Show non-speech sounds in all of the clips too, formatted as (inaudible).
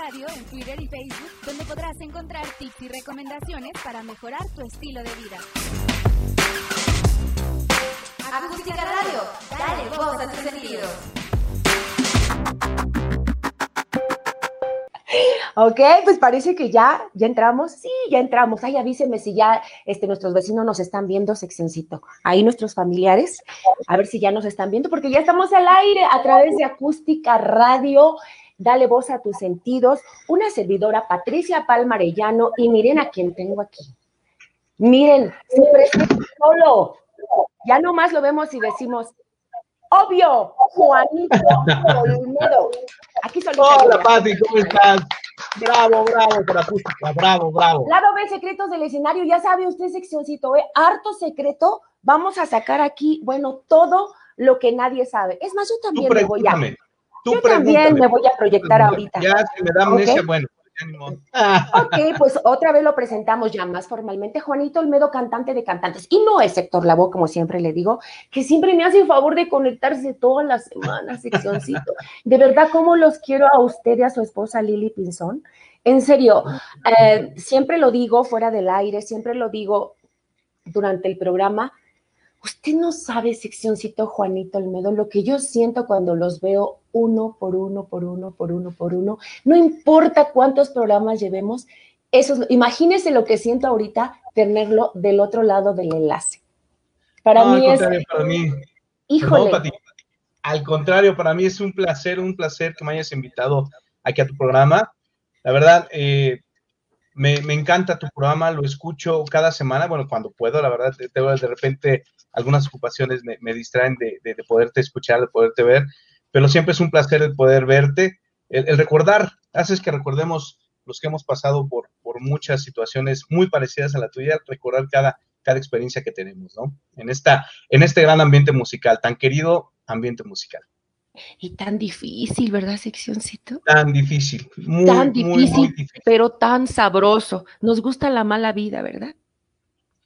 Radio en Twitter y Facebook, donde podrás encontrar tips y recomendaciones para mejorar tu estilo de vida. Acústica Radio, dale voz a tus sentidos. Ok, pues parece que ya, ya entramos. Sí, ya entramos. Ay, avíseme si ya este, nuestros vecinos nos están viendo, seccioncito. Ahí nuestros familiares, a ver si ya nos están viendo, porque ya estamos al aire a través de Acústica Radio. Dale voz a tus sentidos. Una servidora, Patricia Palmarellano, y miren a quién tengo aquí. Miren, se presenta solo. Ya nomás lo vemos y decimos, obvio, Juanito Olmedo. Aquí solita. Hola, Pati, ¿cómo estás? Bravo, bravo por acústica, bravo, bravo. Lado B, secretos del escenario, ya sabe usted, seccioncito, ¿eh? harto secreto. Vamos a sacar aquí, bueno, todo lo que nadie sabe. Es más, yo también me voy a. Tú Yo también me voy a proyectar ahorita. Ya, si me da amnesia, Ok. bueno, modo. (laughs) Ok, pues otra vez lo presentamos ya más formalmente. Juanito Olmedo, cantante de cantantes. Y no es Héctor Lavoe, como siempre le digo, que siempre me hace el favor de conectarse todas las semanas, seccioncito. De verdad, cómo los quiero a usted y a su esposa Lili Pinzón. En serio, eh, siempre lo digo fuera del aire, siempre lo digo durante el programa. Usted no sabe, seccioncito Juanito Olmedo, lo que yo siento cuando los veo uno por uno, por uno, por uno, por uno. No importa cuántos programas llevemos, eso es, imagínese lo que siento ahorita tenerlo del otro lado del enlace. Para No, al mí es, para mí. híjole, Perdón. Al contrario, para mí es un placer, un placer que me hayas invitado aquí a tu programa. La verdad, eh, me, me encanta tu programa, lo escucho cada semana, bueno, cuando puedo, la verdad, de, de repente algunas ocupaciones me, me distraen de, de- de poderte escuchar, de poderte ver, pero siempre es un placer el poder verte, el, el recordar, haces que recordemos los que hemos pasado por, por muchas situaciones muy parecidas a la tuya, recordar cada, cada experiencia que tenemos, ¿no? En, esta, en este gran ambiente musical, tan querido ambiente musical. y tan difícil, ¿verdad, seccioncito? Tan difícil, muy, Tan muy, muy difícil, difícil. pero tan sabroso. Nos gusta la mala vida, ¿verdad?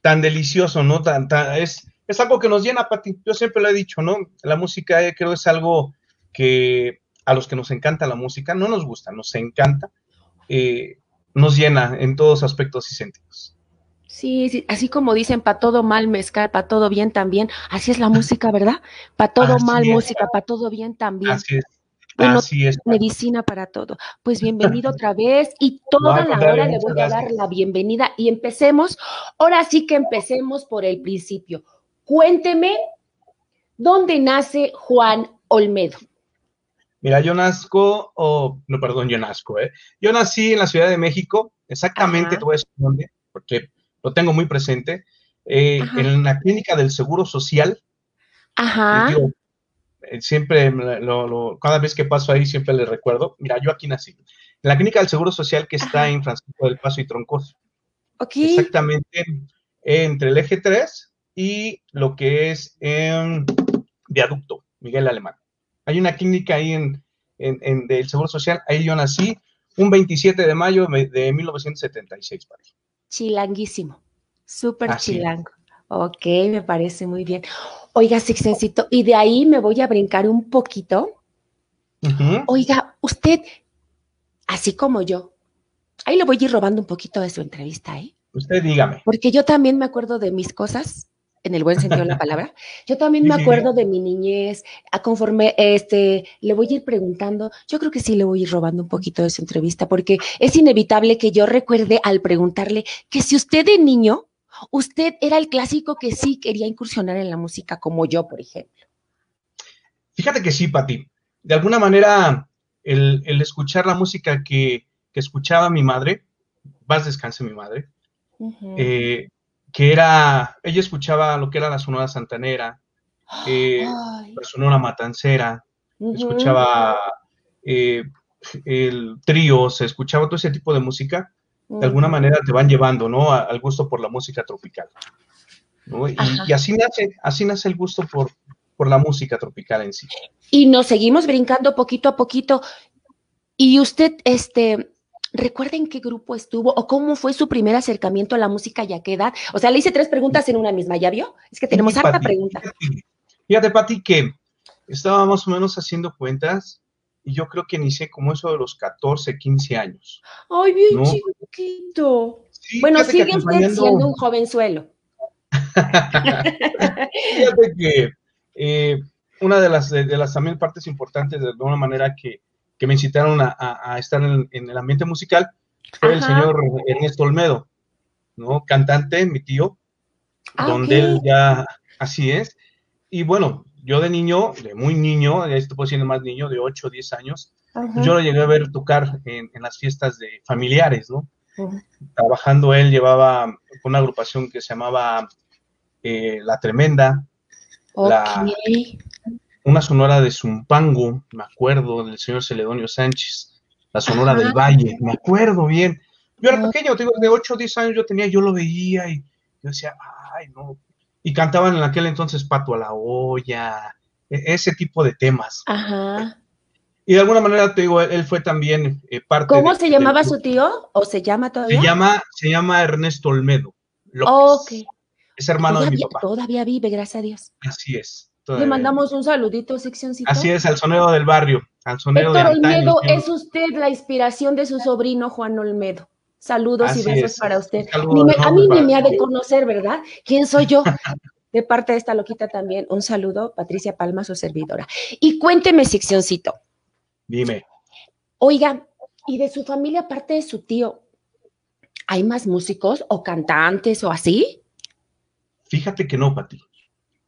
Tan delicioso, ¿no? Tan, tan- es, es algo que nos llena, Pati. Yo siempre lo he dicho, ¿no? La música eh, creo es algo que a los que nos encanta la música, no nos gusta, nos encanta, eh, nos llena en todos aspectos y sentidos. Sí, sí, así como dicen, para todo mal mezcal, para todo bien también. Así es la (laughs) música, ¿verdad? Para todo Así mal es. música, para todo bien también. Así es. Bueno, Así es. Medicina para todo. Pues bienvenido otra vez y toda la hora le voy a dar gracias. la bienvenida y empecemos. Ahora sí que empecemos por el principio. Cuénteme dónde nace Juan Olmedo. Mira, yo nazco, o no, perdón, yo nazco, ¿eh? Yo nací en la Ciudad de México, exactamente, te voy a decir dónde, porque lo tengo muy presente, eh, en la clínica del Seguro Social. Ajá. Yo, eh, siempre, lo- lo- cada vez que paso ahí, siempre le recuerdo. Mira, yo aquí nací. En la clínica del Seguro Social que está Ajá. en Francisco del Paso y Troncoso. Ok. Exactamente entre el eje 3 y lo que es en Viaducto, Miguel Alemán. Hay una clínica ahí en, en- en- del Seguro Social, ahí yo nací un 27 de mayo de de 1976. Pati. Chilanguísimo. Súper es. chilango. Ok, me parece muy bien. Oiga, Sixencito, y de ahí me voy a brincar un poquito. Oiga, usted, así como yo, ahí le voy a ir robando un poquito de su entrevista, ¿eh? Usted dígame. Porque yo también me acuerdo de mis cosas, en el buen sentido de la (laughs) palabra. Yo también me acuerdo de mi niñez, a conforme este, le voy a ir preguntando, yo creo que sí le voy a ir robando un poquito de su entrevista, porque es inevitable que yo recuerde al preguntarle que si usted de niño, usted era el clásico que sí quería incursionar en la música, como yo, por ejemplo. Fíjate que sí, Pati. De alguna manera, el, el escuchar la música que, que escuchaba mi madre, vas descanse mi madre, eh, que era, ella escuchaba lo que era la Sonora Santanera, (gasps) eh, la Sonora Matancera, escuchaba eh, el trío, se escuchaba todo ese tipo de música, de alguna manera te van llevando, ¿no? A- al gusto por la música tropical. ¿no? Y, y así nace, así nace el gusto por, por la música tropical en sí. Y nos seguimos brincando poquito a poquito. Y usted, este, ¿recuerda en qué grupo estuvo o cómo fue su primer acercamiento a la música y a qué edad? O sea, le hice tres preguntas en una misma, ¿ya vio? Es que tenemos harta Pati, pregunta. Fíjate, Pati, que estaba más o menos haciendo cuentas y yo creo que inicié como eso de los 14, 15 años. Ay, bien chiquito. bueno, sigue usted siendo un jovenzuelo. (laughs) Fíjate que eh, una de las, de, las también partes importantes, de alguna manera, que, que me incitaron a, estar en, el ambiente musical, fue el señor Ernesto Olmedo, ¿no? Cantante, mi tío, ah, donde él ya, así es. Y bueno, yo de niño, de muy niño, esto puede ser más niño, de 8 o 10 años, yo lo llegué a ver tocar en, las fiestas de familiares, ¿no? Trabajando él llevaba una agrupación que se llamaba eh, La Tremenda, una sonora de Zumpango, me acuerdo, del señor Celedonio Sánchez, la sonora del Valle, me acuerdo bien. Yo era pequeño, tengo de 8 o 10 años yo tenía, yo lo veía y yo decía, ay, no. Y cantaban en aquel entonces Pato a la olla, e-, ese tipo de temas. Ajá. Y de alguna manera, te digo, él, fue también eh, parte ¿Cómo se llamaba su tío? ¿O se llama todavía? Se llama, se llama Ernesto Olmedo. López. Es hermano de mi papá. Todavía vive, gracias a Dios. Así es. Le mandamos un saludito, seccioncito. Así es, al sonero del barrio, al sonero Héctor Olmedo, es usted la inspiración de su sobrino Juan Olmedo. Saludos y besos para usted. a mí ni me ha de conocer, ¿verdad? ¿Quién soy yo? (laughs) de parte de esta loquita también, un saludo, Patricia Palma, su servidora. Y cuénteme, seccioncito. Dime. Oiga, ¿y de su familia, aparte de su tío, hay más músicos o cantantes o así? Fíjate que no, Pati.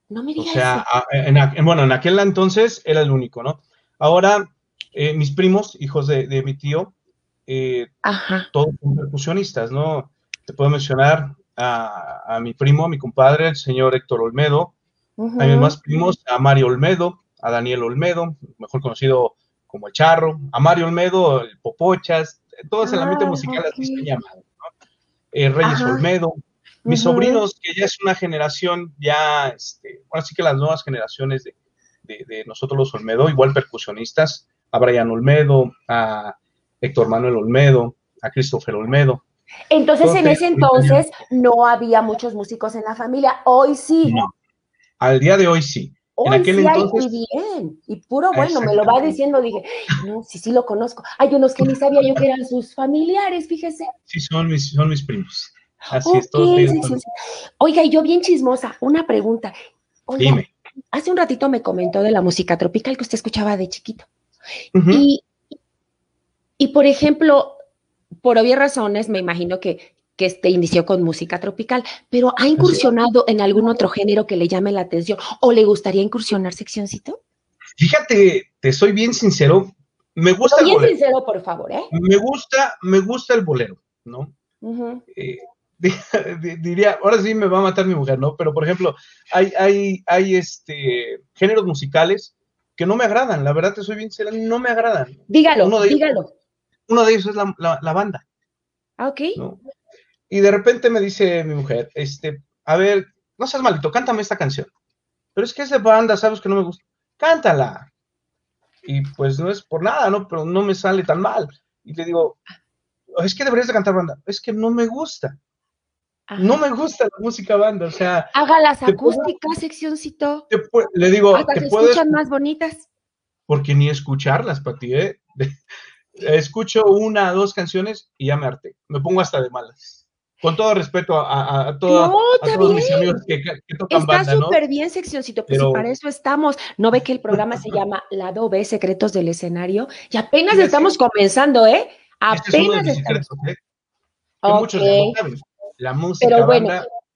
No me digas. O sea, en, bueno, en aquel entonces era el único, ¿no? Ahora, eh, mis primos, hijos de, mi tío, eh, todos son percusionistas, ¿no? Te puedo mencionar a, mi primo, a mi compadre, el señor Héctor Olmedo, a mis más primos, a Mario Olmedo, a Daniel Olmedo, mejor conocido como el Charro, a Mario Olmedo, el Popochas, todos en el ambiente ah, musical así se llaman, ¿no? Eh, Reyes Olmedo, mis sobrinos, que ya es una generación, ya, este, ahora sí que las nuevas generaciones de, nosotros los Olmedo, igual percusionistas, a Brian Olmedo, a Héctor Manuel Olmedo, a Christopher Olmedo. Entonces, en ese entonces no había muchos músicos en la familia, hoy sí. No, al día de hoy sí. Hoy en aquel sí entonces, hay, y bien, y puro bueno, me lo va diciendo, dije, no, sí, sí lo conozco. Hay unos que ni sabía yo que eran sus familiares, fíjese. Sí, son mis, son mis primos. Así es, todo Oiga, y yo bien chismosa, una pregunta. Dime. Hace un ratito me comentó de la música tropical que usted escuchaba de chiquito. y, y, por ejemplo, por obvias razones, me imagino que, que este inició con música tropical, pero ¿ha incursionado en algún otro género que le llame la atención o le gustaría incursionar seccioncito? Fíjate, te soy bien sincero, me gusta bien sincero, por favor, ¿eh? Me gusta, me gusta el bolero, ¿no? (laughs) diría, ahora sí me va a matar mi mujer, ¿no? Pero por ejemplo, hay, hay, hay este géneros musicales que no me agradan, la verdad te soy bien sincera, no me agradan. Dígalo, uno de dígalo. Ellos, uno de ellos es la, banda. Ah, ok. Y de repente me dice mi mujer, este, a ver, no seas malito, cántame esta canción. Pero es que es de banda, sabes que no me gusta. Cántala. Y pues no es por nada, ¿no? Pero no me sale tan mal. Y le digo, es que deberías de cantar banda. Es que no me gusta. No me gusta la música banda, o sea. Haga las acústicas, seccioncito. le digo, Hasta te se escuchan más bonitas. Porque ni escucharlas, Pati, ¿eh? (laughs) Escucho una o dos canciones y ya me harté. Me pongo hasta de malas. Con todo respeto a, todos mis amigos que, tocan Está banda, Está súper bien, seccioncito, pues para eso estamos. ¿No ve que el programa se (laughs) llama Lado B, Secretos del Escenario? Y apenas estamos comenzando, ¿eh? Este apenas estamos. ¿eh? Muchos la música. Pero bueno,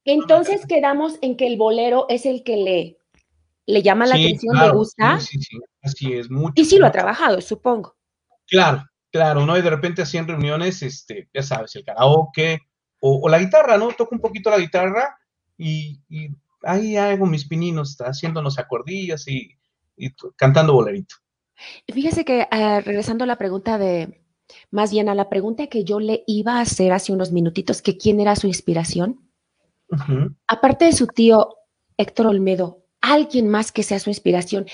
entonces quedamos en que el bolero es el que le, le llama la atención, le gusta. Sí, sí, así es. Mucho, y sí lo ha trabajado, supongo. Claro, claro, ¿no? Y de repente así en reuniones, este, ya sabes, el karaoke o, la guitarra, ¿no? Toco un poquito la guitarra y, ahí hago mis pininos, haciéndonos acordillas y, cantando bolerito. Fíjese que eh, regresando a la pregunta de, más bien a la pregunta que yo le iba a hacer hace unos minutitos, que quién era su inspiración. Aparte de su tío Héctor Olmedo, alguien más que sea su inspiración,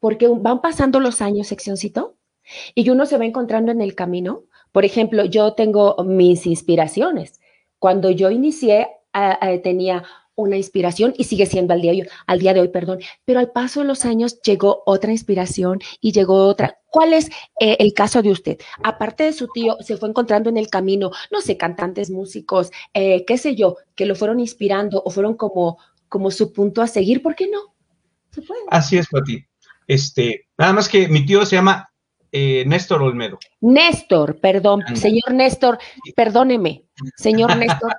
porque van pasando los años, seccioncito, y uno se va encontrando en el camino. Por ejemplo, yo tengo mis inspiraciones. Cuando yo inicié, tenía una inspiración y sigue siendo al día, de hoy, al día de hoy, perdón, pero al paso de los años llegó otra inspiración y llegó otra. ¿Cuál es eh, el caso de usted? Aparte de su tío, se fue encontrando en el camino, no sé, cantantes, músicos, eh, qué sé yo, que lo fueron inspirando o fueron como, como su punto a seguir, ¿por qué no? Así es, Pati. Este, nada más que mi tío se llama eh, Néstor Olmedo. Néstor, perdón, señor Néstor, perdóneme, señor Néstor,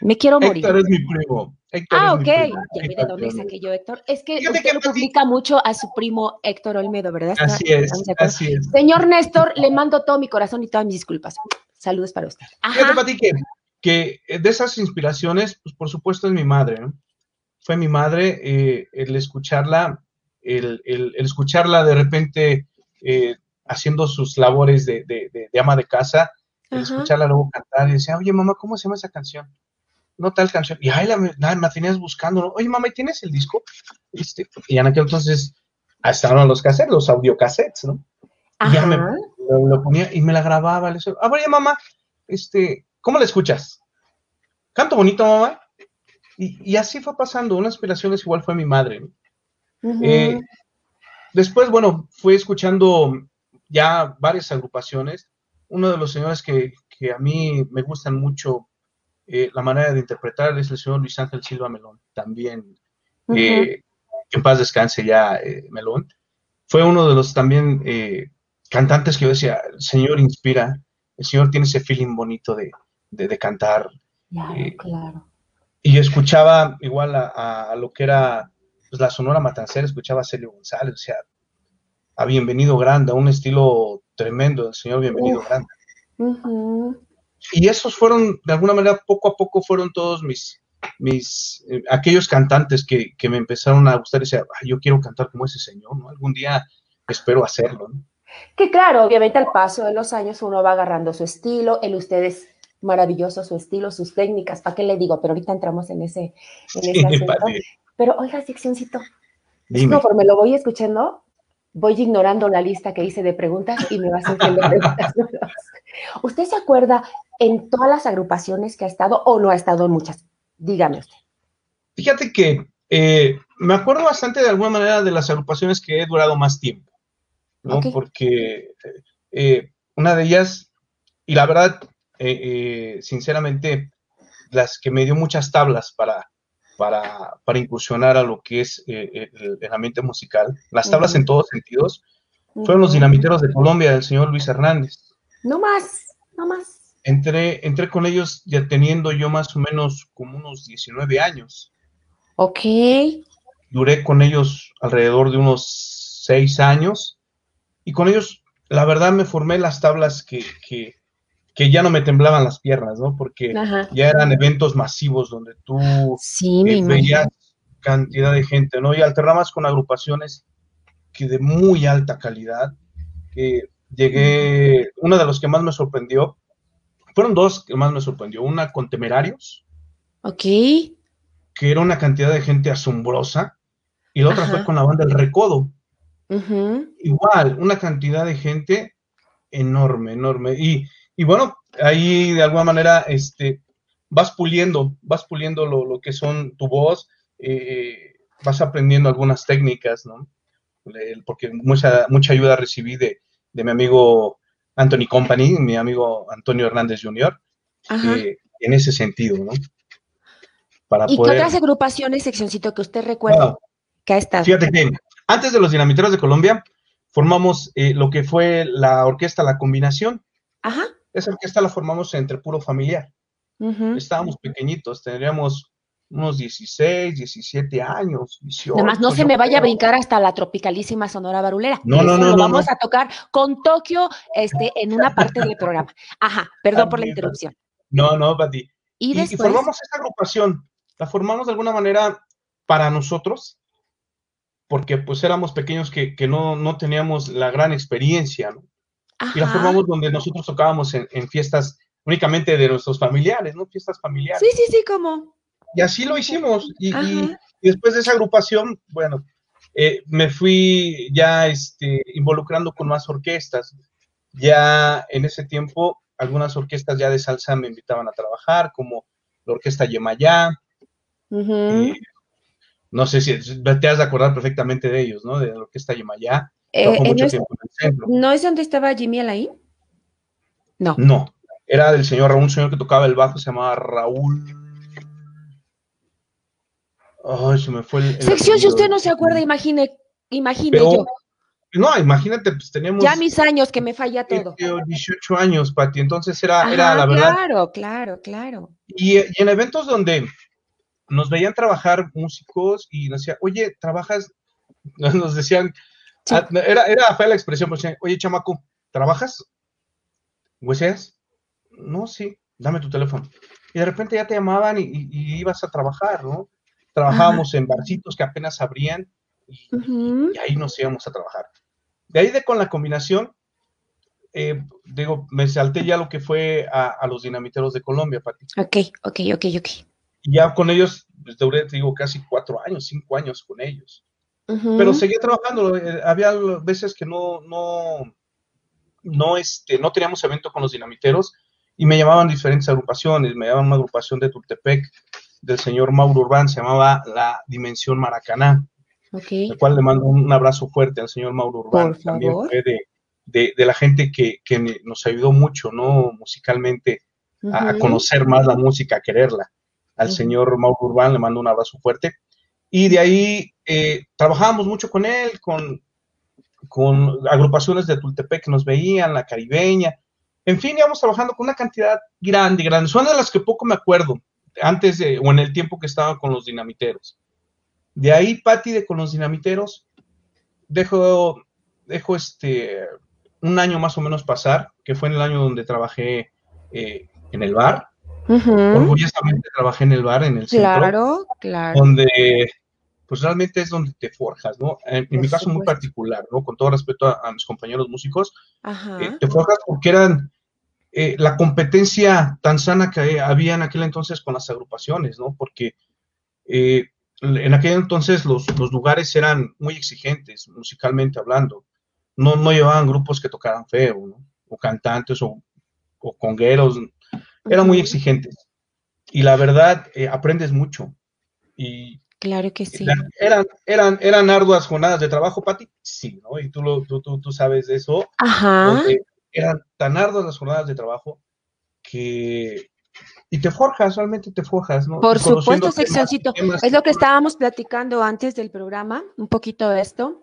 me quiero morir. Es mi primo. Ah, ok. Ya vi de dónde saqué yo, Héctor. Es que usted lo publica mucho a su primo Héctor Olmedo, ¿verdad? Así es, así es. Señor Néstor, le mando todo mi corazón y todas mis disculpas. Saludos para usted. Fíjate, Pati, que, que, de esas inspiraciones, pues por supuesto es mi madre, ¿no? Fue mi madre eh, el escucharla, el, el, escucharla de repente eh, haciendo sus labores de, de, de, ama de casa, el escucharla luego cantar y decía, oye mamá, ¿cómo se llama esa canción? No tal canción. Y ahí la, la, tenías buscando, ¿no? Oye, mamá, ¿tienes el disco? Este, y en aquel entonces estaban los cassettes, los audiocassettes, ¿no? Y ya me lo, ponía y me la grababa. Le decía, a ver, mamá, este, ¿cómo la escuchas? ¿Canto bonito, mamá? Y, y así fue pasando. Una inspiración es igual fue mi madre. ¿no? Eh, después, bueno, fui escuchando ya varias agrupaciones. Uno de los señores que, que a mí me gustan mucho eh, la manera de interpretar es el señor Luis Ángel Silva Melón, también, eh, que en paz descanse ya eh, Melón. Fue uno de los también cantantes que yo decía, el señor inspira, el señor tiene ese feeling bonito de, de, cantar. Claro, Y escuchaba igual a, lo que era pues, la Sonora Matancera, escuchaba a Celio González, o sea, a Bienvenido Grande, a un estilo tremendo del señor Bienvenido Grande y esos fueron, de alguna manera, poco a poco fueron todos mis, mis, eh, aquellos cantantes que, que, me empezaron a gustar y decía, yo quiero cantar como ese señor, ¿no? Algún día espero hacerlo, ¿no? Que claro, obviamente al paso de los años uno va agarrando su estilo, el usted es maravilloso, su estilo, sus técnicas, ¿para qué le digo? Pero ahorita entramos en ese, en ese (laughs) Pero oiga, seccioncito, conforme lo voy escuchando, voy ignorando la lista que hice de preguntas y me vas haciendo (laughs) preguntas. ¿Usted se acuerda en todas las agrupaciones que ha estado o no ha estado en muchas? Dígame usted. Fíjate que eh, me acuerdo bastante de alguna manera de las agrupaciones que he durado más tiempo, ¿no? Porque eh, una de ellas, y la verdad, eh, sinceramente, las que me dio muchas tablas para, para, para incursionar a lo que es el, ambiente musical, las tablas en todos sentidos, fueron los dinamiteros de Colombia del señor Luis Hernández. No más, no más. Entré, entré con ellos ya teniendo yo más o menos como unos 19 años. Ok. Duré con ellos alrededor de unos 6 años y con ellos, la verdad, me formé las tablas que, que, que ya no me temblaban las piernas, ¿no? Porque ya eran eventos masivos donde tú eh, veías cantidad de gente, ¿no? Y alternabas con agrupaciones que de muy alta calidad, que llegué, una de los que más me sorprendió fueron dos que más me sorprendió. Una con Temerarios. Ok. Que era una cantidad de gente asombrosa. Y la otra fue con la banda El Recodo. Igual, una cantidad de gente enorme, enorme. Y, y, bueno, ahí de alguna manera este, vas puliendo, vas puliendo lo, que son tu voz, eh, vas aprendiendo algunas técnicas, ¿no? Porque mucha, mucha ayuda recibí de, de mi amigo Anthony Company, mi amigo Antonio Hernández Jr., eh, en ese sentido, ¿no? Para ¿Y qué otras agrupaciones, seccioncito, que usted recuerda que ha estado? Fíjate que antes de los Dinamiteros de Colombia, formamos eh, lo que fue la orquesta La Combinación. Ajá. Esa orquesta la formamos entre puro familiar. Estábamos pequeñitos, tendríamos unos 16, 17 años, 18. Nada más no se me vaya a brincar hasta la tropicalísima Sonora Barulera. No, no, no. Vamos a tocar con Tokio este, en una parte del programa. Ajá, perdón por la interrupción. No, no, Pati. Y, después... formamos esta agrupación. La formamos de alguna manera para nosotros, porque pues éramos pequeños que, que no, no, teníamos la gran experiencia, ¿no? Y la formamos donde nosotros tocábamos en, en, fiestas únicamente de nuestros familiares, ¿no? Fiestas familiares. Sí, sí, sí, como. Y así lo hicimos. Y, después de esa agrupación, bueno, eh, me fui ya este, involucrando con más orquestas. Ya en ese tiempo, algunas orquestas ya de salsa me invitaban a trabajar, como la Orquesta Yemayá, Ujú. no sé si te has de acordar perfectamente de ellos, ¿no? De lo que está Yemayá. Eh, eh, mucho ¿no, es, tiempo en el centro. no es donde estaba Jimmy Alain? No. No, era del señor Raúl, un señor que tocaba el bajo, se llamaba Raúl. Ay, se me fue el. el Sección, si usted no se acuerda, imagine, imagine Pero, yo. No, imagínate, pues teníamos Ya mis años que me falla todo. 18 años, Pati, entonces era, Ajá, era la verdad. Claro, claro, claro. Y, y en eventos donde nos veían trabajar músicos y nos decían, oye, trabajas, (laughs) nos decían, Sí. ah, era, era fea la expresión, pues, oye, chamaco, ¿trabajas? ¿Hueseas? No, sí, dame tu teléfono. Y de repente ya te llamaban y, y- y ibas a trabajar, ¿no? Trabajábamos en barcitos que apenas abrían y, y ahí nos íbamos a trabajar. De ahí de con la combinación, eh, digo, me salté ya lo que fue a, a los dinamiteros de Colombia, Pati. Ok, ok, ok, ok. Y ya con ellos, pues, duré, te digo, casi cuatro años, cinco años con ellos. Pero seguía trabajando. eh, había veces que no, no, no, este, no teníamos evento con los dinamiteros y me llamaban diferentes agrupaciones. Me llamaban una agrupación de Tultepec del señor Mauro Urbán, se llamaba La Dimensión Maracaná, Ok. el cual le mando un abrazo fuerte al señor Mauro Urbán. También fue de, de, de la gente que, que nos ayudó mucho, ¿no? Musicalmente a, conocer más la música, a quererla. Al señor Mauro Urbán le mando un abrazo fuerte. Y de ahí eh, trabajábamos mucho con él, con, con agrupaciones de Tultepec que nos veían, la caribeña. En fin, íbamos trabajando con una cantidad grande, grande. Son de las que poco me acuerdo, antes de, o en el tiempo que estaba con los dinamiteros. De ahí, Pati, de con los dinamiteros, dejo, dejo este, un año más o menos pasar, que fue en el año donde trabajé eh, en el bar. Ujú. Orgullosamente trabajé en el bar, en el centro, Claro, claro. donde pues realmente es donde te forjas, ¿no? En, mi caso muy particular, ¿no? Con todo respeto a, a mis compañeros músicos, eh, te forjas porque eran eh, la competencia tan sana que había en aquel entonces con las agrupaciones, ¿no? Porque eh, en aquel entonces los, los lugares eran muy exigentes, musicalmente hablando. No, no llevaban grupos que tocaran feo, ¿no? O cantantes o, o congueros. Eran muy exigentes. Y la verdad, eh, aprendes mucho. Y Claro que sí. eran, eran, eran arduas jornadas de trabajo, Pati. Sí, ¿no? Y tú, lo, tú, tú, tú sabes de eso. Ajá. donde eran tan arduas las jornadas de trabajo que... Y te forjas, realmente te forjas, ¿no? Por supuesto, temas- seccioncito. temas- Es lo que estábamos platicando antes del programa, un poquito de esto.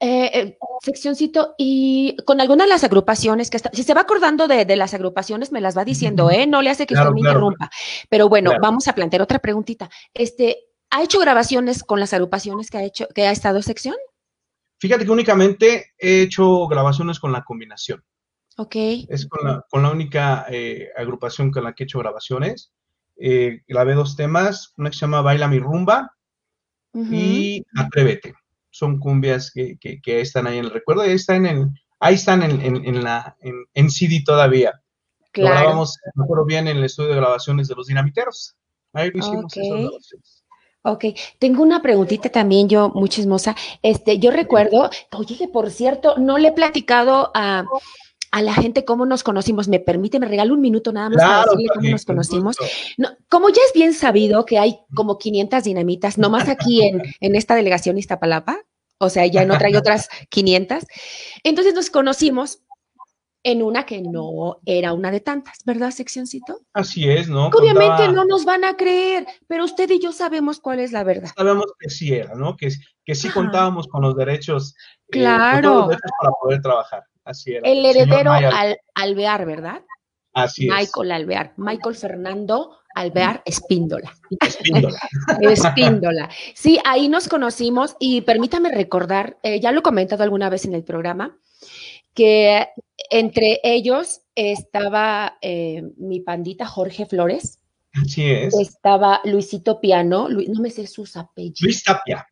Eh, eh, seccioncito, y con algunas de las agrupaciones que está, si se va acordando de, de las agrupaciones, me las va diciendo, ¿eh? No le hace que Claro, usted me claro. interrumpa. Pero bueno, Claro. vamos a plantear otra preguntita. Este, ¿ha hecho grabaciones con las agrupaciones que ha hecho, que ha estado sección? Fíjate que únicamente he hecho grabaciones con la combinación. Ok. Es con la, con la única eh, agrupación con la que he hecho grabaciones. Eh, grabé dos temas, una que se llama Baila mi rumba y Atrévete. Son cumbias que, que- que están ahí en el recuerdo, ahí están en, ahí están en, en- en la, en, en CD todavía. Lo Claro. grabamos, me acuerdo bien, en el estudio de grabaciones de los dinamiteros. Ahí lo hicimos Ok. esas grabaciones. Ok, tengo una preguntita también yo, muy chismosa. Este, yo recuerdo, oye, que por cierto, no le he platicado a, a la gente cómo nos conocimos. ¿Me permite? ¿Me regalo un minuto nada más para decirle cómo nos con conocimos? No, como ya es bien sabido que hay como 500 dinamitas, nomás aquí en, (laughs) en esta delegación Iztapalapa, o sea, ya en otra hay otras 500. Entonces nos conocimos en una que no era una de tantas, ¿verdad, seccioncito? Así es, ¿no? Obviamente Contaba- no nos van a creer, pero usted y yo sabemos cuál es la verdad. Sabemos que sí era, ¿no? Que, que sí Ajá. contábamos con los derechos. eh, con Claro. todos los derechos para poder trabajar. Así era. El heredero al, Alvear, ¿verdad? Así es. Michael Alvear. Michael Fernando Alvear Espíndola. Espíndola. (laughs) Espíndola. Sí, ahí nos conocimos y permítame recordar, eh, ya lo he comentado alguna vez en el programa, que entre ellos estaba eh, mi pandita Jorge Flores, Así es. estaba Luisito Piano, no me sé sus apellidos, Luis Tapia.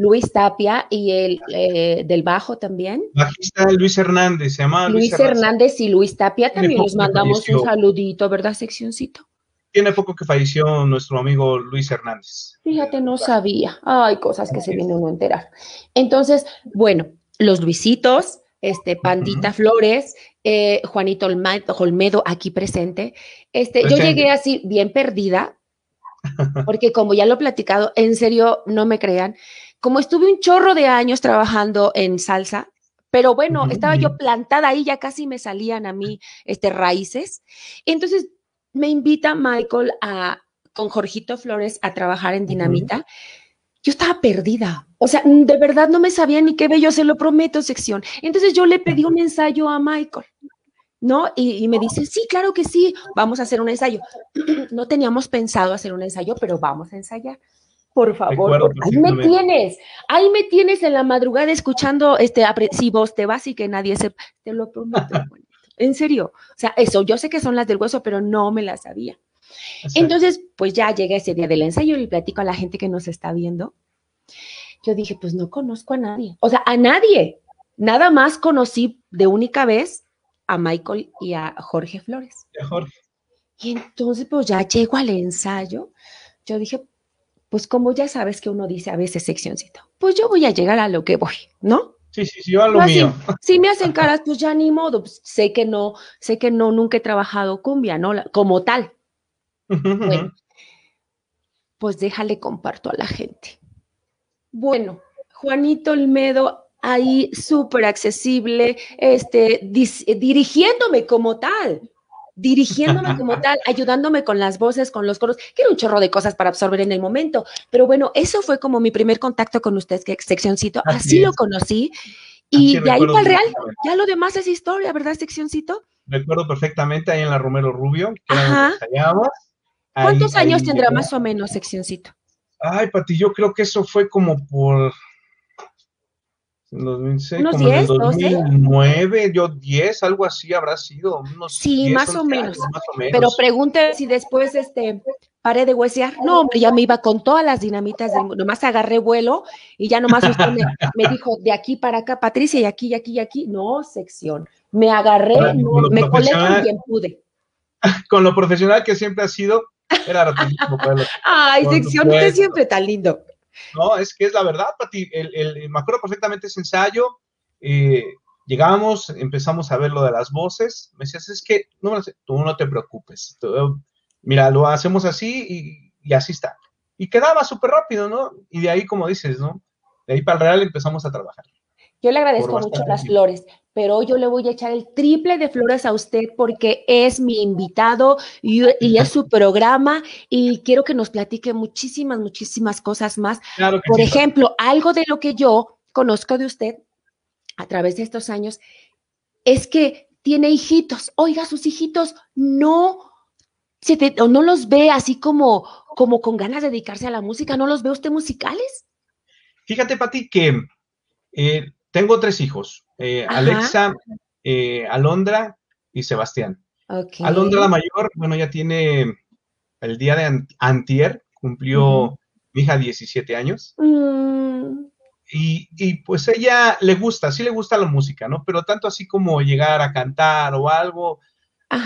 Luis Tapia y el eh, del bajo también. Bajista Luis Hernández. Se llama Luis Hernández y Luis Tapia también les mandamos un saludito, ¿verdad, seccioncito? Tiene poco que falleció nuestro amigo Luis Hernández. Fíjate, no sabía. Hay cosas que se viene uno a enterar. Entonces, bueno, los Luisitos, este, Pandita Flores, eh, Juanito Olmedo aquí presente. Este, yo Presente. llegué así bien perdida Porque como ya lo he platicado, en serio, no me crean, como estuve un chorro de años trabajando en salsa, pero bueno, estaba yo plantada ahí, ya casi me salían a mí este, raíces. Entonces me invita Michael a, con Jorgito Flores a trabajar en Dinamita. Yo estaba perdida. O sea, de verdad no me sabía ni qué bello, se lo prometo, sección. Entonces yo le pedí un ensayo a Michael. ¿no? Y, me dice, sí, claro que sí, vamos a hacer un ensayo. (clears throat) no teníamos pensado hacer un ensayo, pero vamos a ensayar. Por favor, ahí me tienes, ahí me tienes en la madrugada escuchando, este, si vos te vas y que nadie se, te lo prometo. (laughs) en serio, o sea, eso, yo sé que son las del hueso, pero no me las sabía. Entonces, pues ya llega ese día del ensayo y le platico a la gente que nos está viendo. Yo dije, pues no conozco a nadie, o sea, a nadie. Nada más conocí de única vez a Michael y a Jorge Flores. Y entonces, pues ya llego al ensayo. Yo dije, pues como ya sabes que uno dice a veces seccioncito, pues yo voy a llegar a lo que voy, ¿no? Sí, sí, sí, yo a lo mío. (laughs) Si, me hacen caras, pues ya ni modo, pues sé que no, sé que no, nunca he trabajado cumbia, ¿no? Como tal. bueno, pues déjale comparto a la gente. Bueno, Juanito Olmedo ahí súper accesible, este, dirigiéndome como tal, dirigiéndome como (laughs) tal, ayudándome con las voces, con los coros, que era un chorro de cosas para absorber en el momento. Pero bueno, eso fue como mi primer contacto con ustedes, que seccioncito, así, lo conocí. Y de ahí para el real, ya lo demás es historia, ¿verdad, seccioncito? Recuerdo perfectamente ahí en la Romero Rubio, que ¿Cuántos años tendrá más o menos, seccioncito? Ay, Pati, yo creo que eso fue como por en 2006, unos como 10, en 2009, yo 10, algo así habrá sido. Unos sí, más, o menos. Pero pregunte si después este, paré de huesear. No, hombre, ya me iba con todas las dinamitas, nomás agarré vuelo y ya nomás usted (laughs) me, dijo de aquí para acá, Patricia, y aquí, y aquí, y aquí. No, sección. Me agarré, me colé con quien pude. (laughs) Con lo profesional que siempre ha sido, era rapidísimo. Ay, sección, usted siempre tan lindo. No, es que es la verdad, Pati. El, el, me acuerdo perfectamente ese ensayo. Eh, llegamos, empezamos a ver lo de las voces. Me decías, es que no, tú no te preocupes. mira, lo hacemos así y, así está. Y quedaba súper rápido, ¿no? Y de ahí, como dices, ¿no? De ahí para el real empezamos a trabajar. Yo le agradezco mucho las flores, pero yo le voy a echar el triple de flores a usted porque es mi invitado y, es (laughs) su programa y quiero que nos platique muchísimas, muchísimas cosas más. Por ejemplo, algo de lo que yo conozco de usted a través de estos años es que tiene hijitos. Oiga, sus hijitos no se o no los ve así como, como con ganas de dedicarse a la música, ¿no los ve usted musicales? Fíjate, Pati, que eh, tengo tres hijos, eh, Alexa, eh, Alondra y Sebastián. Alondra la mayor, bueno, ya tiene el día de antier, cumplió mi hija 17 años. Mm. Y, pues ella le gusta, sí le gusta la música, ¿no? Pero tanto así como llegar a cantar o algo.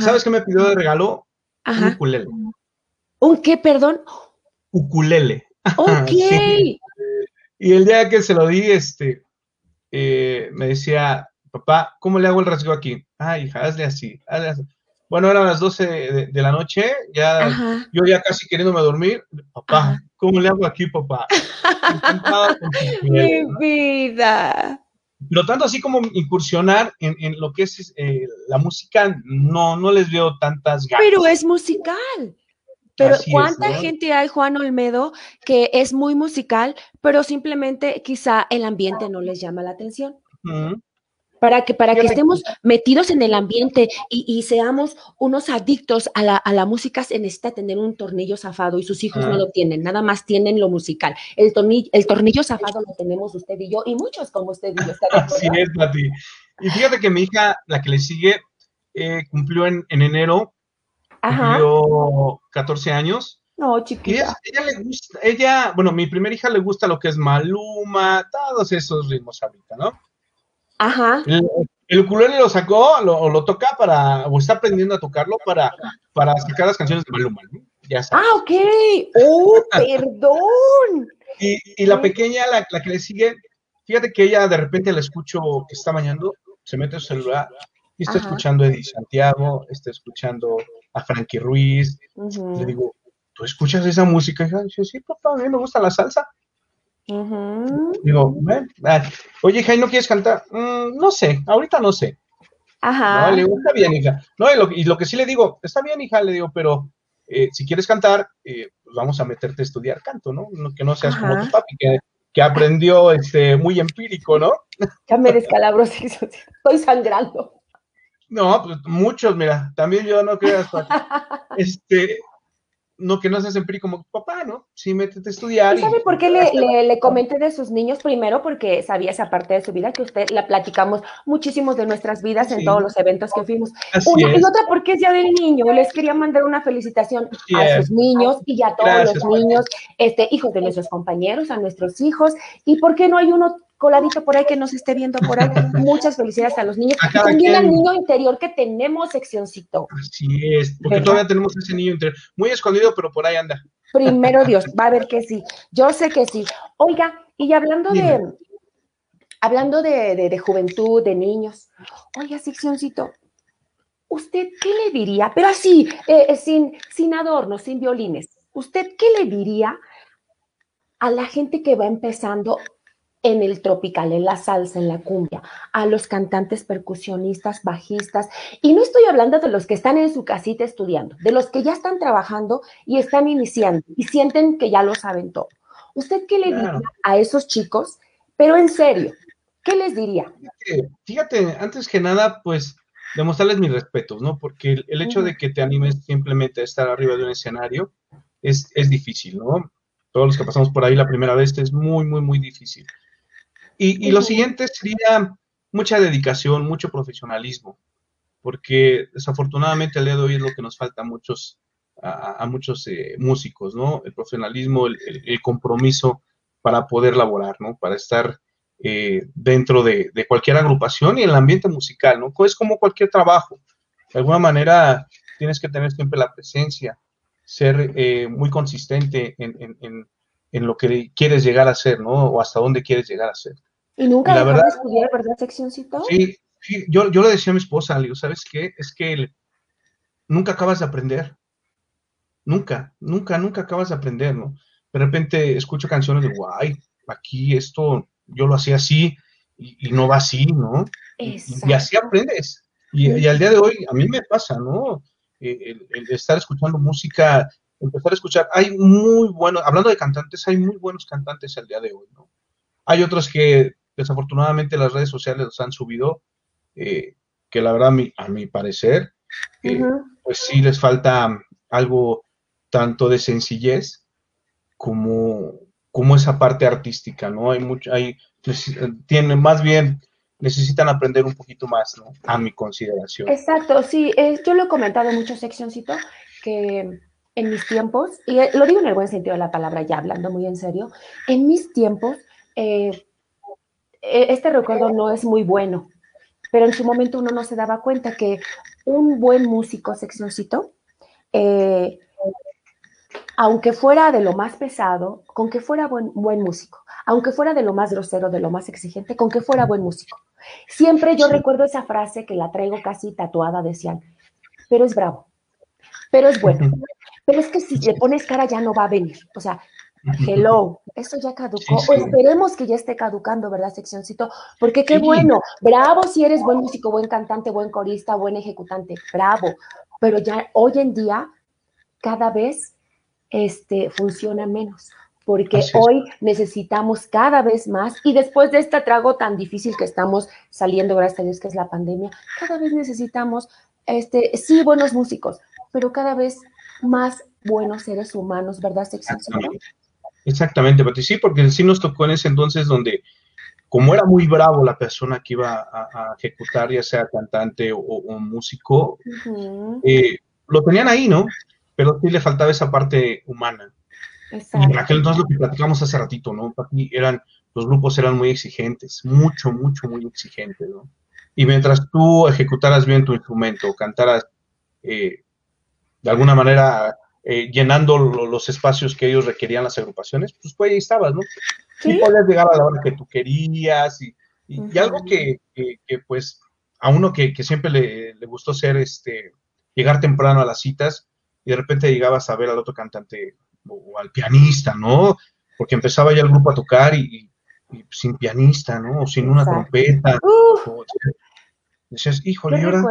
¿Sabes qué me pidió de regalo? Un ukulele. ¿Un qué, perdón? Ukulele. (laughs) Ok. Y el día que se lo di, este, eh, me decía, papá, ¿cómo le hago el rasgo aquí? Ah, hija, hazle así, hazle así. Bueno, eran las 12 de, la noche, ya yo ya casi queriéndome dormir. Papá, ¿cómo le hago aquí, papá? (laughs) Mi vida. Pero tanto así como incursionar en, lo que es eh, la música, no, no les veo tantas ganas. Pero es musical. Pero ¿cuánta gente hay, Juan Olmedo, que es muy musical, pero simplemente quizá el ambiente no les llama la atención? Para que, para que estemos metidos en el ambiente y, seamos unos adictos a la, a la, música, se necesita tener un tornillo zafado y sus hijos no lo tienen, nada más tienen lo musical. El tornillo, el tornillo zafado lo tenemos usted y yo, y muchos como usted y yo. Así es. Y fíjate que mi hija, la que le sigue, eh, cumplió en, en enero Ajá. 14 años. No, chiquita. Ella, ella, le gusta, ella, bueno, mi primera hija le gusta lo que es Maluma, todos esos ritmos ahorita, ¿no? Ajá. El, el ukulele lo sacó, lo, lo toca para, o está aprendiendo a tocarlo para, para sacar las canciones de Maluma, ¿no? Ya sabes. Ah, ok. Oh, (laughs) perdón. Y, y la pequeña, la, la, que le sigue, fíjate que ella de repente la escucho que está bañando, se mete su celular y está escuchando Eddie Santiago, está escuchando a Frankie Ruiz. Le digo, ¿tú escuchas esa música? Y yo, sí, papá, a mí me gusta la salsa. Digo, oye, Jai, ¿no quieres cantar? Mm, no sé, ahorita no sé. Ajá. No, le digo, está bien, hija. No, y lo, que sí le digo, está bien, hija, le digo, pero eh, si quieres cantar, eh, pues vamos a meterte a estudiar canto, ¿no? que no seas como tu papi, que, que, aprendió este, muy empírico, ¿no? Ya me descalabro, (laughs) estoy sangrando. No, pues muchos, mira, también yo no creas, (laughs) este, no que no seas empírico como papá, ¿no? Sí, métete a estudiar. ¿Y sabe por qué le, le, comenté de sus niños? Primero, porque sabía esa parte de su vida que usted la platicamos muchísimos de nuestras vidas en todos los eventos que fuimos. Una, y otra, porque es ya del niño. Les quería mandar una felicitación a sus niños y a todos los niños, este, hijos de nuestros compañeros, a nuestros hijos. ¿Y por qué no hay uno coladito por ahí que nos esté viendo por ahí. (laughs) Muchas felicidades a los niños. también al niño interior que tenemos, seccioncito. Así es, porque todavía tenemos ese niño interior, muy escondido, pero por ahí anda. Primero (laughs) Dios, va a ver que sí. Yo sé que sí. Oiga, y hablando de, hablando de, juventud, de niños, oiga, seccioncito, ¿usted qué le diría? Pero así, eh, eh, sin, sin adornos, sin violines. ¿Usted qué le diría a la gente que va empezando en el tropical, en la salsa, en la cumbia, a los cantantes percusionistas, bajistas. Y no estoy hablando de los que están en su casita estudiando, de los que ya están trabajando y están iniciando y sienten que ya lo saben todo. ¿Usted qué le diría a esos chicos? Pero en serio, ¿qué les diría? Fíjate, antes que nada, pues demostrarles mis respetos, ¿no? Porque el, hecho de que te animes simplemente a estar arriba de un escenario es, es difícil, ¿no? Todos los que pasamos por ahí la primera vez es muy, muy, muy difícil. Y, lo siguiente sería mucha dedicación, mucho profesionalismo, porque desafortunadamente al día de hoy es lo que nos falta a muchos, a, muchos eh, músicos, ¿no? El profesionalismo, el, compromiso para poder laborar, ¿no? Para estar eh, dentro de, cualquier agrupación y en el ambiente musical, ¿no? Es como cualquier trabajo. De alguna manera tienes que tener siempre la presencia, ser eh, muy consistente en, en lo que quieres llegar a ser, ¿no? O hasta dónde quieres llegar a ser. ¿Y nunca la verdad, de estudiar, verdad, seccioncito? Sí, sí, yo, yo le decía a mi esposa, le digo, ¿sabes qué? Es que nunca acabas de aprender. Nunca, nunca, nunca acabas de aprender, ¿no? De repente escucho canciones de, guay, aquí esto, yo lo hacía así y, no va así, ¿no? Y, así aprendes. Y, al día de hoy, a mí me pasa, ¿no? Eh, el, el, estar escuchando música empezar a escuchar. Hay muy buenos, hablando de cantantes, hay muy buenos cantantes al día de hoy, ¿no? Hay otros que desafortunadamente las redes sociales los han subido, eh, que la verdad, a mi, parecer, eh, pues sí les falta algo tanto de sencillez como, como esa parte artística, ¿no? Hay mucho, hay, tienen más bien necesitan aprender un poquito más, ¿no? A mi consideración. Exacto, sí, eh, yo lo he comentado mucho, seccioncito, que en mis tiempos, y lo digo en el buen sentido de la palabra, ya hablando muy en serio, en mis tiempos, eh, este recuerdo no es muy bueno, pero en su momento uno no se daba cuenta que un buen músico seccioncito, eh, aunque fuera de lo más pesado, con que fuera buen, buen músico, aunque fuera de lo más grosero, de lo más exigente, con que fuera buen músico. Siempre yo recuerdo esa frase que la traigo casi tatuada, decían, pero es bravo, pero es bueno, pero es que si le pones cara ya no va a venir. O sea, hello, (laughs) eso ya caducó. O esperemos que ya esté caducando, ¿verdad, seccioncito? Porque qué bueno, bravo si eres buen músico, buen cantante, buen corista, buen ejecutante, bravo. Pero ya hoy en día cada vez este, funciona menos. Porque hoy necesitamos cada vez más, y después de este trago tan difícil que estamos saliendo, gracias a Dios, que es la pandemia, cada vez necesitamos, este, sí, buenos músicos, pero cada vez más buenos seres humanos, ¿verdad, Exactamente, Exactamente, Pati, sí, porque sí nos tocó en ese entonces donde, como era muy bravo la persona que iba a, ejecutar, ya sea cantante o, músico, eh, lo tenían ahí, ¿no? Pero sí le faltaba esa parte humana. Exacto. Y en aquel entonces lo que platicamos hace ratito, ¿no? Pati, eran, los grupos eran muy exigentes, mucho, mucho, muy exigentes, ¿no? Y mientras tú ejecutaras bien tu instrumento, cantaras eh, de alguna manera eh, llenando los espacios que ellos requerían las agrupaciones, pues, pues ahí estabas, ¿no? ¿Sí? podías llegar a la hora que tú querías y, algo que, pues a uno que, siempre le, gustó ser, este, llegar temprano a las citas, y de repente llegabas a ver al otro cantante o, al pianista, ¿no? Porque empezaba ya el grupo a tocar y, sin pianista, ¿no? O sin una trompeta. O, decías, híjole, ahora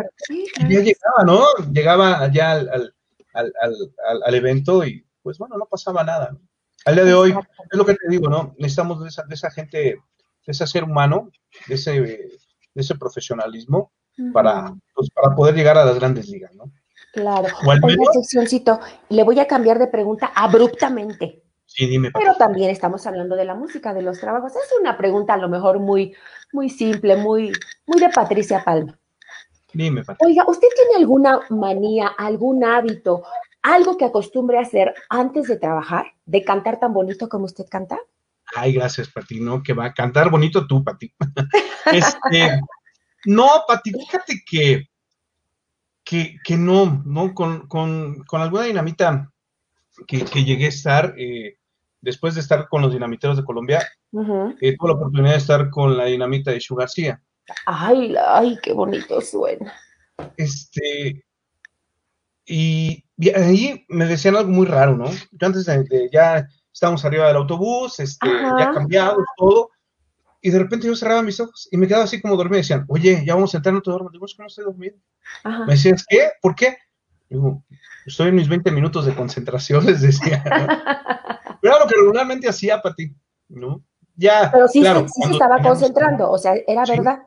ya llegaba, ¿no? Llegaba allá al, al, al, evento y pues bueno, no pasaba nada. ¿no? Al día de hoy, es lo que te digo, ¿no? Necesitamos de esa, de esa gente, de ese ser humano, de ese, de ese profesionalismo para, pues, para poder llegar a las grandes ligas, ¿no? Claro. Oiga, seccioncito, le voy a cambiar de pregunta abruptamente. Sí, dime. Pero también estamos hablando de la música, de los trabajos. Es una pregunta a lo mejor muy, muy simple, muy, muy de Patricia Palma. Dime, Patricia. Oiga, ¿usted tiene alguna manía, algún hábito, algo que acostumbre a hacer antes de trabajar, de cantar tan bonito como usted canta? Ay, gracias, Pati, ¿no? Que va a cantar bonito tú, Pati. (laughs) este, no, Pati, fíjate que que, no, ¿no? Con, alguna dinamita que, llegué a estar, eh, después de estar con los dinamiteros de Colombia, eh, tuve la oportunidad de estar con la dinamita de Shu García. Ay, ay, qué bonito suena. Este, y, ahí me decían algo muy raro, ¿no? Yo antes de, ya estábamos arriba del autobús, este, ya cambiado todo, y de repente yo cerraba mis ojos y me quedaba así como dormido y decían, oye, ya vamos a entrar, no te duermas. Digo, es que no estoy dormido. Me decían, ¿qué? ¿Por qué? Digo, estoy en mis 20 minutos de concentración, les (laughs) decía. Pero era lo que regularmente hacía para ti, ¿no? Ya, Pero sí, claro, sí, se estaba concentrando, o sea, era verdad.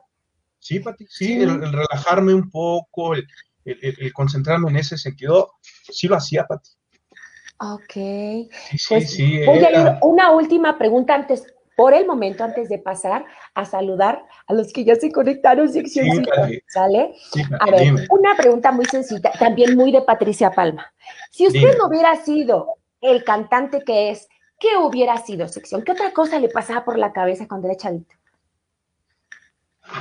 Sí, Pati, sí, El, relajarme un poco, el, el, concentrarme en ese sentido, sí lo hacía, Pati. Ok. Sí, pues, sí, Voy a ir una última pregunta antes, por el momento antes de pasar a saludar a los que ya se conectaron, sección ¿sale? a ver, una pregunta muy sencilla, también muy de Patricia Palma. Si usted no hubiera sido el cantante que es, ¿qué hubiera sido, sección? ¿Qué otra cosa le pasaba por la cabeza cuando era chavito?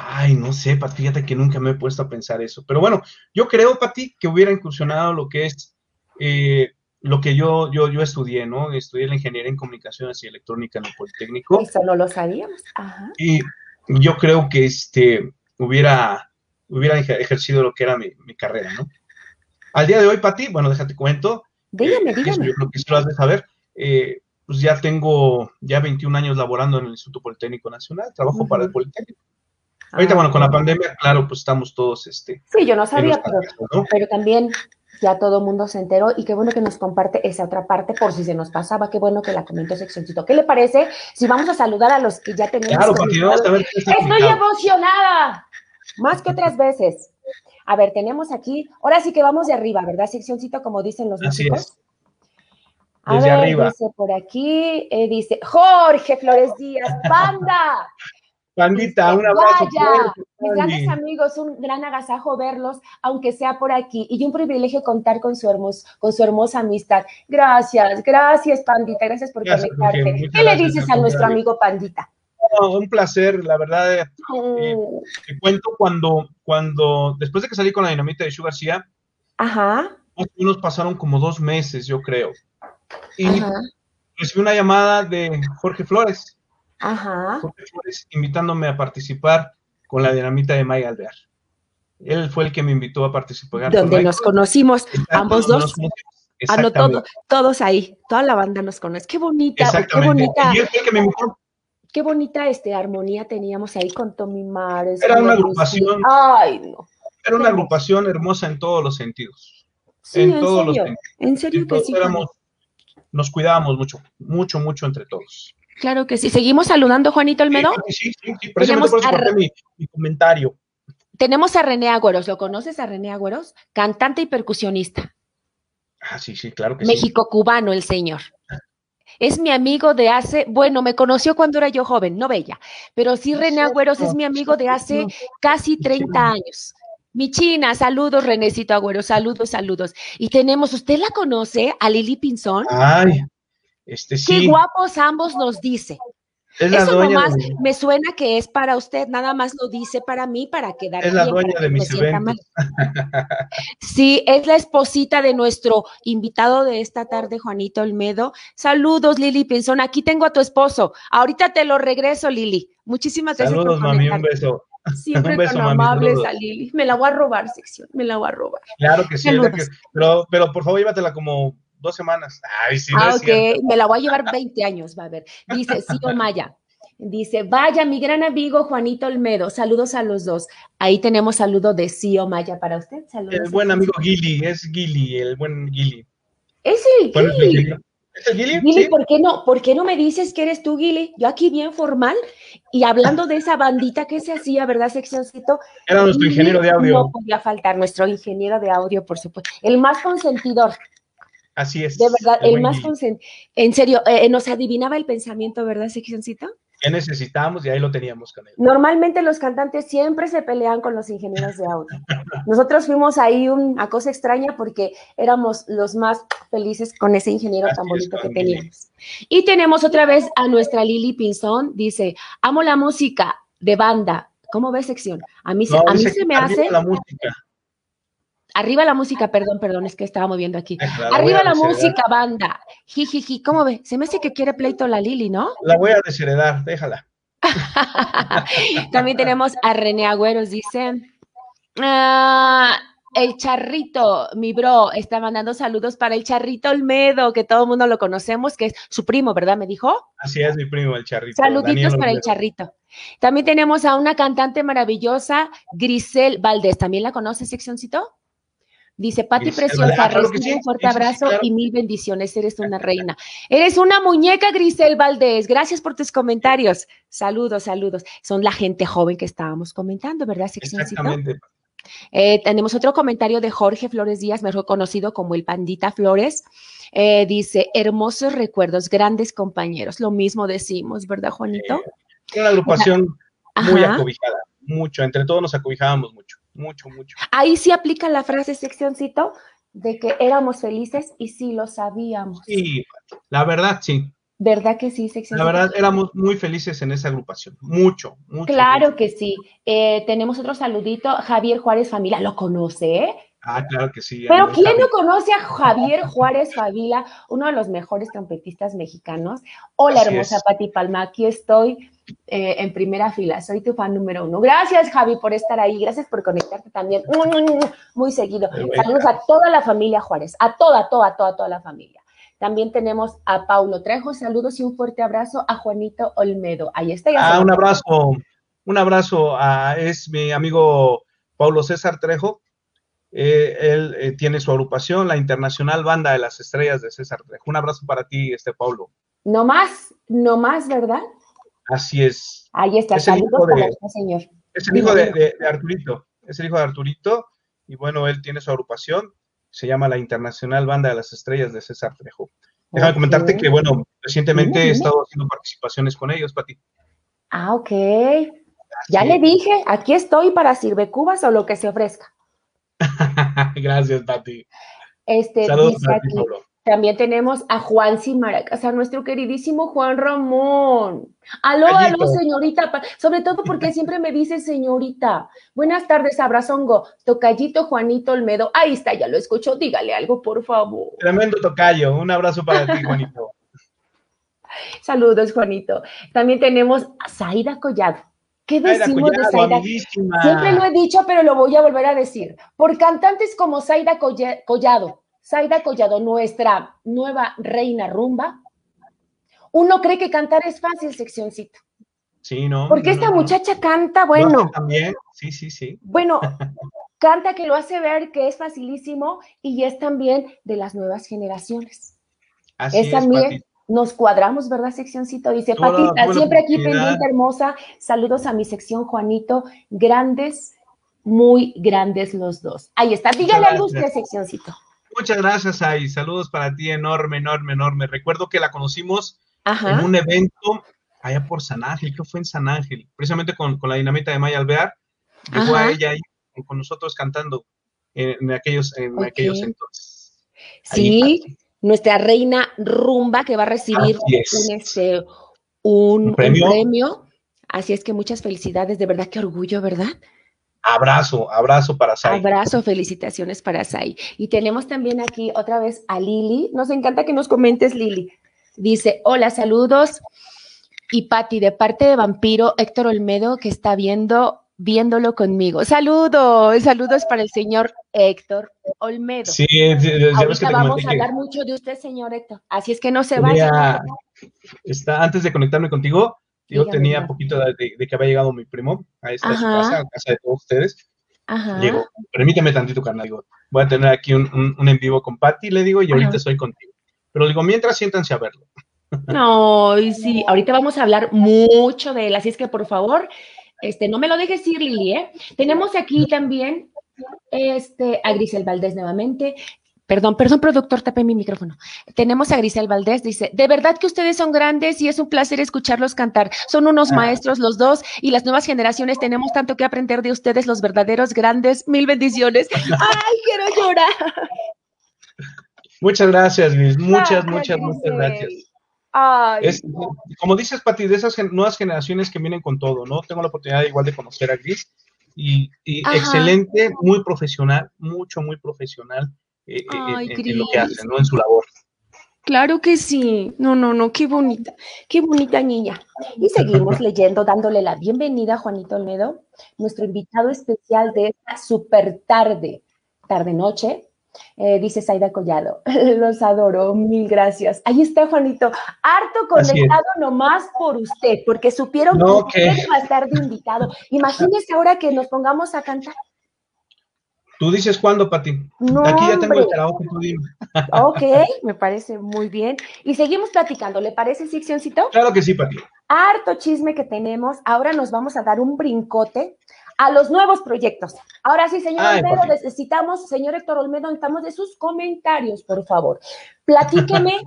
Ay, no sé, Pati, fíjate que nunca me he puesto a pensar eso. Pero bueno, yo creo, Pati, que hubiera incursionado lo que es eh, lo que yo, yo, yo estudié, ¿no? Estudié la ingeniería en comunicaciones y electrónica en el Politécnico. Eso no lo sabíamos. Ajá. Y yo creo que este hubiera, hubiera ejercido lo que era mi, carrera, ¿no? Al día de hoy, Pati, bueno, déjate cuento. Dígame, eh, dígame. Yo creo que lo has de saber. Eh, pues ya tengo ya 21 años laborando en el Instituto Politécnico Nacional, trabajo para el Politécnico. Ahorita, ah, bueno, con la pandemia, claro, pues estamos todos, este... Sí, yo no sabía, pero, pero también ya todo el mundo se enteró y qué bueno que nos comparte esa otra parte por si se nos pasaba, qué bueno que la comentó seccioncito. ¿Qué le parece si vamos a saludar a los que ya tenemos? Claro, a ver Estoy emocionada, más que otras veces. A ver, tenemos aquí, ahora sí que vamos de arriba, ¿verdad? Seccioncito, como dicen los Así músicos. Desde a ver, arriba. dice por aquí, eh, dice Jorge Flores Díaz, banda. Pandita, un abrazo. mis grandes amigos, un gran agasajo verlos, aunque sea por aquí, y un privilegio contar con su, hermos, con su hermosa amistad. Gracias, gracias, Pandita, gracias por conectarte. ¿Qué le dices a nuestro amigo Pandita? un placer, la verdad. Eh, eh, te cuento cuando, cuando, después de que salí con la dinamita de Shu García, Ajá. nos pasaron como dos meses, yo creo. Y recibí una llamada de Jorge Flores Ajá. invitándome a participar con la dinamita de Maya Alvear. Él fue el que me invitó a participar. Donde nos conocimos, ambos dos. Ah, todos ahí, toda la banda nos conoce. Qué bonita, qué bonita. Qué bonita este, armonía teníamos ahí con Tommy Mares. Era una agrupación. Ay, no. Era una agrupación hermosa en todos los sentidos. en, todos los sentidos. En serio que sí. nos cuidábamos mucho, mucho, mucho entre todos. Claro que sí. ¿Seguimos saludando, Juanito Almedo? Sí, sí, sí. Tenemos por eso mi, mi, comentario. Tenemos a René Agüeros. ¿Lo conoces a René Agüeros? Cantante y percusionista. Ah, sí, sí, claro que sí. México cubano, el señor. Es mi amigo de hace, bueno, me conoció cuando era yo joven, no bella, pero sí René Agüeros es mi amigo de hace casi 30 años. Mi China, saludos, Renécito Agüero, saludos, saludos. Y tenemos, ¿usted la conoce? A Lili Pinzón. Ay, este, Qué guapos ambos nos dice. Eso nomás me suena que es para usted, nada más lo dice para mí, para quedar Es la dueña de mis eventos. Sí, es la esposita de nuestro invitado de esta tarde, Juanito Olmedo. Saludos, Lili Pinzón. Aquí tengo a tu esposo. Ahorita te lo regreso, Lili. Muchísimas gracias. Saludos, mami, un beso. Siempre (laughs) tan amables a Lili. Me la voy a robar, sección, me la voy a robar. Claro que sí, pero, pero por favor llévatela como dos semanas. Ay, sí, ah, ok, me la voy a llevar 20 años, va a ver. Dice Sio (laughs) Maya. Dice, vaya, mi gran amigo Juanito Olmedo, saludos a los dos. Ahí tenemos saludo de Sio Maya para usted. Saludos el buen amigo Gili, es Gili, el buen Gili. Es el Gili. ¿Es el Gili? Gili, ¿por, qué no, ¿por qué no me dices que eres tú, Gili? Yo aquí bien formal y hablando de esa bandita que se hacía, ¿verdad, seccioncito? Era nuestro ingeniero de audio. No podía faltar, nuestro ingeniero de audio, por supuesto. El más consentidor. Así es. De verdad, el, más. En serio, eh, nos adivinaba el pensamiento, ¿verdad, seccioncito? ¿Qué necesitábamos? Y ahí lo teníamos con él. Normalmente los cantantes siempre se pelean con los ingenieros de audio. (laughs) Nosotros fuimos ahí una cosa extraña porque éramos los más felices con ese ingeniero tan bonito que teníamos. Y tenemos otra vez a nuestra Lili Pinzón, dice, amo la música de banda. ¿Cómo ves sección? A mí, a mí se me hace... La música. Arriba la música, perdón, perdón, es que estaba moviendo aquí. Arriba la música, banda. Jijiji, ¿cómo ve? Se me hace que quiere pleito la Lili, ¿no? La voy a desheredar, déjala. (laughs) También tenemos a René Agüeros, dice. Ah, el charrito, mi bro, está mandando saludos para el charrito Olmedo, que todo el mundo lo conocemos, que es su primo, ¿verdad? Me dijo. Así es, mi primo, el charrito. Saluditos para el charrito. También tenemos a una cantante maravillosa, Grisel Valdés. ¿También la conoce, seccioncito? Dice Pati Preciosa, recibe un fuerte abrazo y mil bendiciones. Eres una reina. Eres una muñeca, Grisel Valdés. Gracias por tus comentarios. Saludos, saludos. Son la gente joven que estábamos comentando, ¿verdad, Exactamente. Eh, tenemos otro comentario de Jorge Flores Díaz, mejor conocido como el Pandita Flores. Eh, dice, hermosos recuerdos, grandes compañeros. Lo mismo decimos, ¿verdad, Juanito? una agrupación muy acobijada, mucho. Entre todos nos acobijábamos mucho mucho, mucho. Ahí sí aplica la frase seccioncito de que éramos felices y sí lo sabíamos. Sí, la verdad sí. ¿Verdad que sí, sección? La verdad, éramos muy felices en esa agrupación. Mucho, mucho. Claro que sí. Eh, tenemos otro saludito. Javier Juárez Familia, ¿lo conoce? Eh? Ah, claro que sí. Pero ¿quién no conoce a Javier Juárez Favila, uno de los mejores trompetistas mexicanos? Hola, hermosa Pati Palma, aquí estoy eh, en primera fila. Soy tu fan número uno. Gracias, Javi, por estar ahí. Gracias por conectarte también muy seguido. Saludos a toda la familia Juárez, a toda, toda, toda, toda la familia. También tenemos a Paulo Trejo. Saludos y un fuerte abrazo a Juanito Olmedo. Ahí está. ah, un abrazo, un abrazo a es mi amigo Paulo César Trejo. Eh, él eh, tiene su agrupación, la Internacional Banda de las Estrellas de César Trejo. Un abrazo para ti, este Paulo. No más, no más, ¿verdad? Así es. Ahí está, es el hijo de, señor. Es el hijo de, Arturito, es el hijo de Arturito, y bueno, él tiene su agrupación, se llama la Internacional Banda de las Estrellas de César Trejo. Déjame comentarte que, bueno, recientemente he estado haciendo participaciones con ellos, Pati. Ah, ok. Ya le dije, aquí estoy para sirve cubas o lo que se ofrezca. (laughs) Gracias, Pati. Este, Saludos dice aquí, también tenemos a Juan Simaracas, a nuestro queridísimo Juan Ramón. Aló, aló, señorita. Sobre todo porque siempre me dice señorita. Buenas tardes, abrazongo. Tocayito Juanito Olmedo. Ahí está, ya lo escucho. Dígale algo, por favor. Tremendo tocayo. Un abrazo para ti, Juanito. (laughs) Saludos, Juanito. También tenemos a Zaida Collado. ¿Qué decimos de Zaida? Siempre lo he dicho, pero lo voy a volver a decir. Por cantantes como Zaida Collado Zaida Collado, nuestra nueva reina rumba, uno cree que cantar es fácil, seccioncito. Sí, ¿no? Porque esta muchacha canta, bueno. también, sí, sí, sí. Bueno, (laughs) canta que lo hace ver que es facilísimo y es también de las nuevas generaciones. Así es, también. Nos cuadramos, ¿verdad, seccioncito? Dice Patita, siempre aquí pendiente, hermosa. Saludos a mi sección, Juanito. Grandes, muy grandes los dos. Ahí está. Dígale a usted, seccioncito. Muchas gracias, Ay. Saludos para ti, enorme, enorme, enorme. Recuerdo que la conocimos en un evento allá por San Ángel, creo que fue en San Ángel, precisamente con, la dinamita de Maya Alvear. Llegó a ella ahí con nosotros cantando en, aquellos, en aquellos entonces. Sí, nuestra reina rumba que va a recibir un, este, un, premio. Así es que muchas felicidades, de verdad, qué orgullo, ¿verdad? Abrazo, abrazo para Sai. Abrazo, felicitaciones para Sai. Y tenemos también aquí otra vez a Lili. Nos encanta que nos comentes, Lili. Dice, hola, saludos. Y Patti, de parte de Vampiro, Héctor Olmedo, que está viendo viéndolo conmigo. Saludos, saludos para el señor Héctor Olmedo. Sí, ya Ahorita vamos a hablar mucho de usted, señor Héctor. Así es que no se vaya. Está, antes de conectarme contigo, yo tenía poquito de, que había llegado mi primo a esta casa, a casa de todos ustedes. Ajá. permíteme tantito, carnal. Digo, voy a tener aquí un, un, en vivo con Patti, le digo, y ahorita estoy contigo. Pero digo, mientras siéntanse a verlo. No, y sí, ahorita vamos a hablar mucho de él, así es que por favor, este, no me lo dejes ir, Lili, ¿eh? Tenemos aquí también este, a Grisel Valdés nuevamente. Perdón, perdón, productor, tapé mi micrófono. Tenemos a Grisel Valdés, dice, de verdad que ustedes son grandes y es un placer escucharlos cantar. Son unos ah. maestros los dos y las nuevas generaciones tenemos tanto que aprender de ustedes, los verdaderos grandes. Mil bendiciones. ¡Ay, quiero llorar! Muchas gracias, Gris. Muchas, muchas, muchas gracias como dices, Pati, de esas nuevas generaciones que vienen con todo, ¿no? Tengo la oportunidad igual de conocer a Gris y, excelente, muy profesional, mucho, muy profesional eh, eh, en, lo que hace, ¿no? En su labor. Claro que sí. No, no, no, qué bonita, qué bonita niña. Y seguimos (laughs) leyendo, dándole la bienvenida a Juanito Olmedo, nuestro invitado especial de esta super tarde, tarde-noche, eh, dice Saida Collado, (laughs) los adoro, mil gracias. Ahí está Juanito, harto conectado nomás por usted, porque supieron que usted va a estar de invitado. Imagínese ahora que nos pongamos a cantar. Tú dices cuándo, Pati. Aquí ya tengo el trabajo tú (laughs) Ok, me parece muy bien. Y seguimos platicando, ¿le parece, Siccioncito? Claro que sí, Pati. Harto chisme que tenemos. Ahora nos vamos a dar un brincote a los nuevos proyectos. Ahora sí, señor Olmedo, necesitamos, señor Héctor Olmedo, necesitamos de sus comentarios, por favor. Platíqueme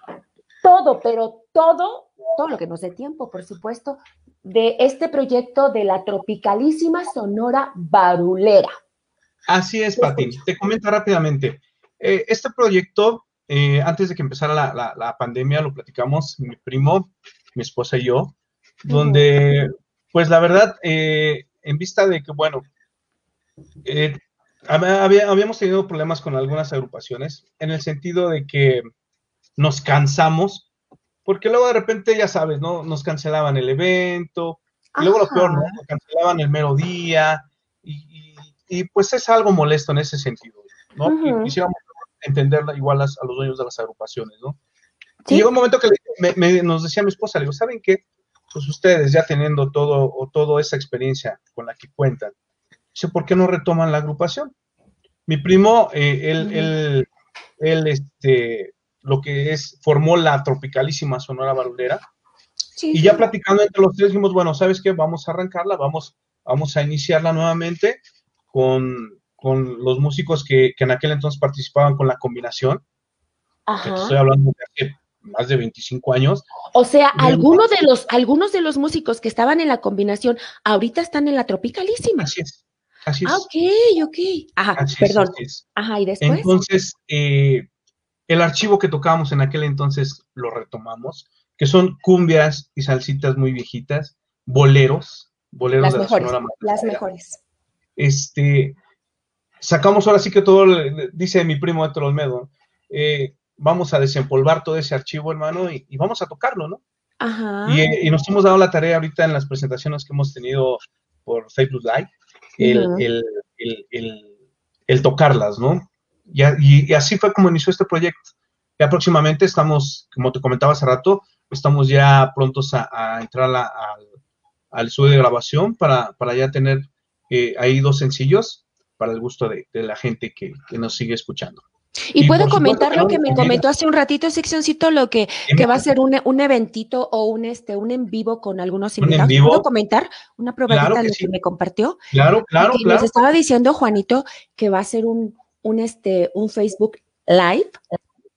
(laughs) todo, pero todo, todo lo que nos dé tiempo, por supuesto, de este proyecto de la tropicalísima Sonora Barulera. Así es, Pati. Te comento rápidamente. Eh, este proyecto, eh, antes de que empezara la, pandemia, lo platicamos mi primo, mi esposa y yo, donde, pues la verdad, eh, en vista de que, bueno, habíamos tenido problemas con algunas agrupaciones en el sentido de que nos cansamos, porque luego de repente, ya sabes, ¿no? Nos cancelaban el evento, y luego lo peor, ¿no? Nos cancelaban el mero día, y, pues es algo molesto en ese sentido, ¿no? Quisiéramos entenderla igual a, los dueños de las agrupaciones, ¿no? Y llegó un momento que nos decía mi esposa, le digo, ¿saben qué? pues ustedes ya teniendo todo o toda esa experiencia con la que cuentan, dice, ¿por qué no retoman la agrupación? Mi primo, eh, él, él, este, lo que es, formó la tropicalísima Sonora Barulera, y ya platicando entre los tres dijimos, bueno, ¿sabes qué? Vamos a arrancarla, vamos, vamos a iniciarla nuevamente con, con los músicos que, que, en aquel entonces participaban con la combinación. Ajá. estoy hablando de hace más de 25 años. O sea, algunos de los, algunos de los músicos que estaban en la combinación ahorita están en la tropicalísima. Así es. Así es. Ah, ok, ok. Ajá, perdón. Ajá, y después. Entonces, eh, el archivo que tocábamos en aquel entonces lo retomamos, que son cumbias y salsitas muy viejitas, boleros, boleros las de mejores, la Sonora Las mejores. Este, sacamos ahora sí que todo, dice mi primo Héctor Olmedo, eh, vamos a desempolvar todo ese archivo, hermano, y, vamos a tocarlo, ¿no? Ajá. Y, nos hemos dado la tarea ahorita en las presentaciones que hemos tenido por Facebook Live, el, el, tocarlas, ¿no? Y, así fue como inició este proyecto. Ya próximamente estamos, como te comentaba hace rato, estamos ya prontos a, entrar al estudio de grabación para, para ya tener eh, ahí dos sencillos para el gusto de, la gente que nos sigue escuchando. Y, puedo comentar lo que me comentó hace un ratito, seccioncito, lo que, que va a ser un, un, eventito o un este un en vivo con algunos invitados. ¿Puedo comentar una probadita de lo que me compartió? Claro, claro, y Nos estaba diciendo Juanito que va a ser un, un, este, un Facebook Live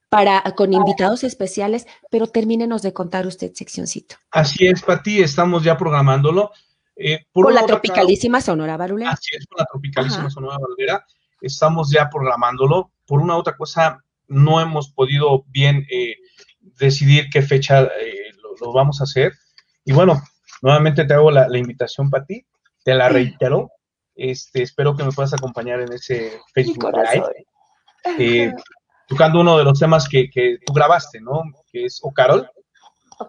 para con invitados especiales, pero termínenos de contar usted, seccioncito. Así es, Pati, estamos ya programándolo. Eh, con la tropicalísima Sonora Barulera. Así es, con la tropicalísima Sonora Barulera. Estamos ya programándolo por una otra cosa no hemos podido bien eh, decidir qué fecha eh, lo, vamos a hacer. Y bueno, nuevamente te hago la, invitación para ti, te la reitero. Este, espero que me puedas acompañar en ese Facebook Live, eh, tocando uno de los temas que, tú grabaste, ¿no? Que es O Carol.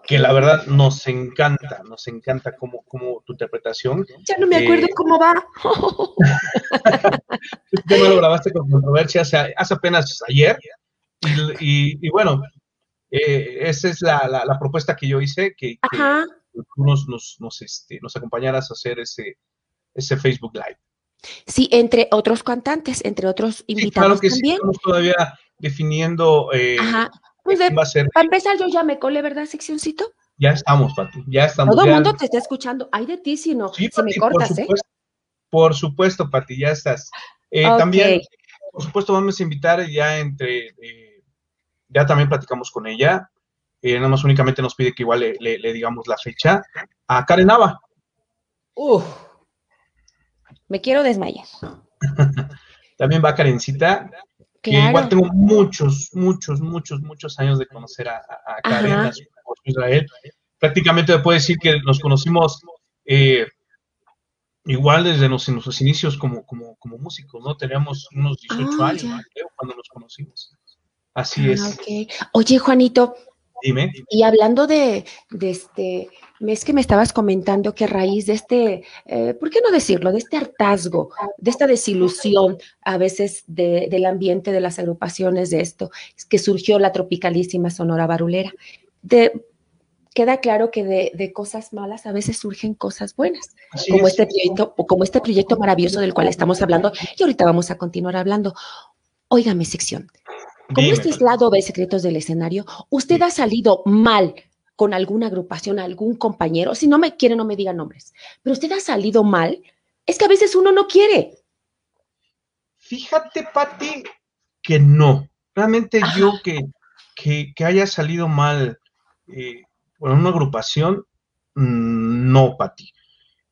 Que la verdad nos encanta, nos encanta como, como tu interpretación. Ya no me acuerdo Eh, cómo va. (laughs) Este tema lo grabaste con controversia hace, hace apenas ayer. Y, y- y bueno, eh, esa es la, la- la propuesta que yo hice, que, que tú nos, nos, nos, este, nos acompañaras a hacer ese, ese Facebook Live. Sí, entre otros cantantes, entre otros Sí, invitados claro que sí, también. estamos todavía definiendo eh. Pues de- va a ser. para empezar, yo ya me colé, ¿verdad, seccioncito? Ya estamos, Pati, ya estamos. Todo el mundo te está escuchando. Ay de ti si no, Sí, si me cortas, por ¿eh? supuesto, Por supuesto, Pati, ya estás. Eh. También, por supuesto, vamos a invitar ya entre, eh, ya también platicamos con ella, eh, nada más únicamente nos pide que igual le, le- le digamos la fecha, a Karen Nava. Uf. Me quiero desmayar. (laughs) También va Karencita, que Claro. igual tengo muchos, muchos, muchos, muchos años de conocer a, a- Karen, a su Israel. Prácticamente puedo decir que nos conocimos eh, igual desde en nuestros inicios como, como, como músicos, ¿no? Teníamos unos 18 Ah, años, creo, cuando nos conocimos. Así Ah, es. ok. Oye, Juanito, Dime. y hablando de, de este, es que me estabas comentando que a raíz de este, eh, ¿por qué no decirlo? De este hartazgo, de esta desilusión a veces de- del ambiente de las agrupaciones de esto, es que surgió la tropicalísima Sonora Barulera. De, queda claro que de, de cosas malas a veces surgen cosas buenas. Así como es. este proyecto, como este proyecto maravilloso del cual estamos hablando, y ahorita vamos a continuar hablando. Óigame, sección. Como este es lado B secretos del escenario, usted ha salido mal con alguna agrupación, algún compañero, si no me quiere, no me diga nombres, pero usted ha salido mal, es que a veces uno no quiere. Fíjate, Pati, que no. Realmente Ajá. yo que, que, que haya salido mal eh, con una agrupación, mm, no, Pati.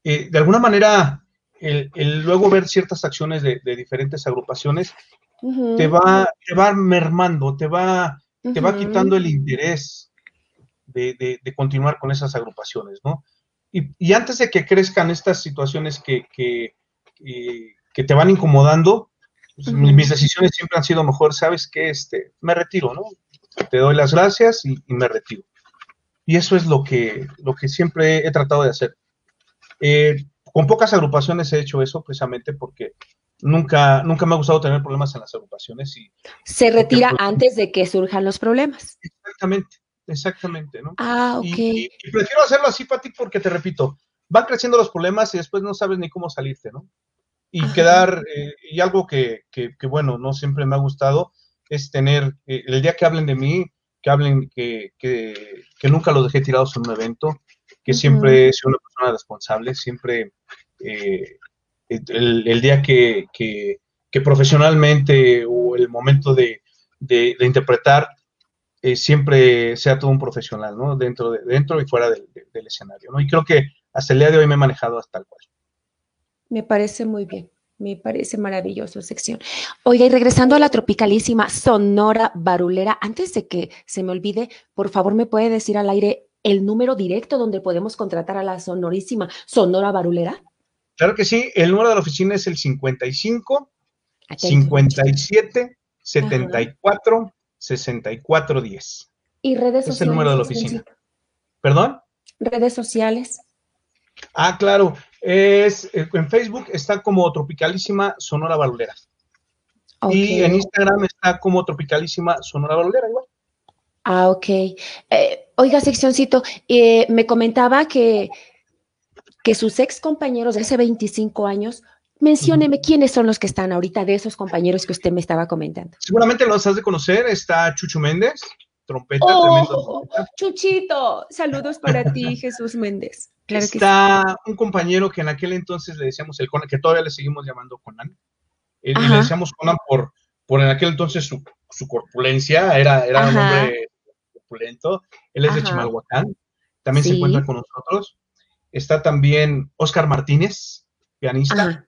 Eh, de alguna manera, el, el luego ver ciertas acciones de, de diferentes agrupaciones Te va, te va mermando, te va, te va quitando el interés de, de- de continuar con esas agrupaciones, ¿no? Y, y antes de que crezcan estas situaciones que, que, que- que te van incomodando, pues, mis decisiones siempre han sido mejor, ¿sabes qué? Este, me retiro, ¿no? Te doy las gracias y, y me retiro. Y eso es lo que, lo que siempre he tratado de hacer. Eh, con pocas agrupaciones he hecho eso precisamente porque nunca, nunca me ha gustado tener problemas en las agrupaciones y Se retira antes de que surjan los problemas. Exactamente, exactamente, ¿no? Ah, ok. Y, y- y prefiero hacerlo así, Pati, porque te repito, van creciendo los problemas y después no sabes ni cómo salirte, ¿no? Y Ajá. quedar, eh, y algo que, que- que, bueno, no siempre me ha gustado, es tener, eh, el día que hablen de mí, que hablen que, que, que nunca los dejé tirados en un evento, que siempre he sido una persona responsable, siempre, eh, el, el día que, que- profesionalmente o el momento de, de- interpretar, eh, siempre sea todo un profesional, ¿no? Dentro, de, dentro y fuera del, de- del escenario, ¿no? Y creo que hasta el día de hoy me he manejado hasta tal cual. Me parece muy bien, me parece maravilloso sección. Oiga, y regresando a la tropicalísima Sonora Barulera, antes de que se me olvide, por favor, ¿me puede decir al aire el número directo donde podemos contratar a la sonorísima Sonora Barulera? Claro que sí, el número de la oficina es el 55 Atento. 57 74 64 10. Y redes Es sociales. el número de la oficina. ¿Perdón? Redes sociales. Ah, claro. Es, eh, en Facebook está como Tropicalísima Sonora Barulera. Y en Instagram está como Tropicalísima Sonora Barulera, igual. Ah, ok. Eh, oiga, seccioncito, eh, me comentaba que, que sus ex compañeros de hace 25 años, mencióneme quiénes son los que están ahorita de esos compañeros que usted me estaba comentando. Seguramente los has de conocer. Está Chucho Méndez, trompeta, ¡Oh! trompeta. Chuchito, saludos para (laughs) ti, Jesús Méndez. Claro que sí. está un compañero que en aquel entonces le decíamos el Conan, que todavía le seguimos llamando Conan. Eh, le decíamos Conan por, por en aquel entonces su, su corpulencia, era, era un hombre corpulento. Él es de. Chimalhuacán, también se encuentra con nosotros. Está también Oscar Martínez, pianista. Ajá.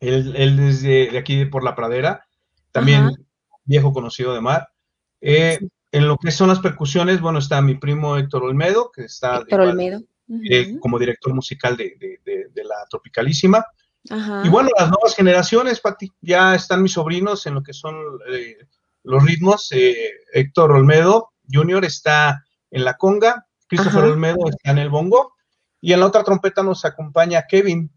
Él, él es de, de aquí por la pradera, también Ajá. viejo conocido de Mar. Eh, En lo que son las percusiones, bueno, está mi primo Héctor Olmedo, que está Héctor igual, Olmedo. eh, como director musical de, de- de- de la Tropicalísima. Ajá. Y bueno, las nuevas generaciones, Pati, ya están mis sobrinos en lo que son eh, los ritmos. eh, Héctor Olmedo Jr. está en la conga, Christopher Olmedo está en el bongo, y en la otra trompeta nos acompaña Kevin,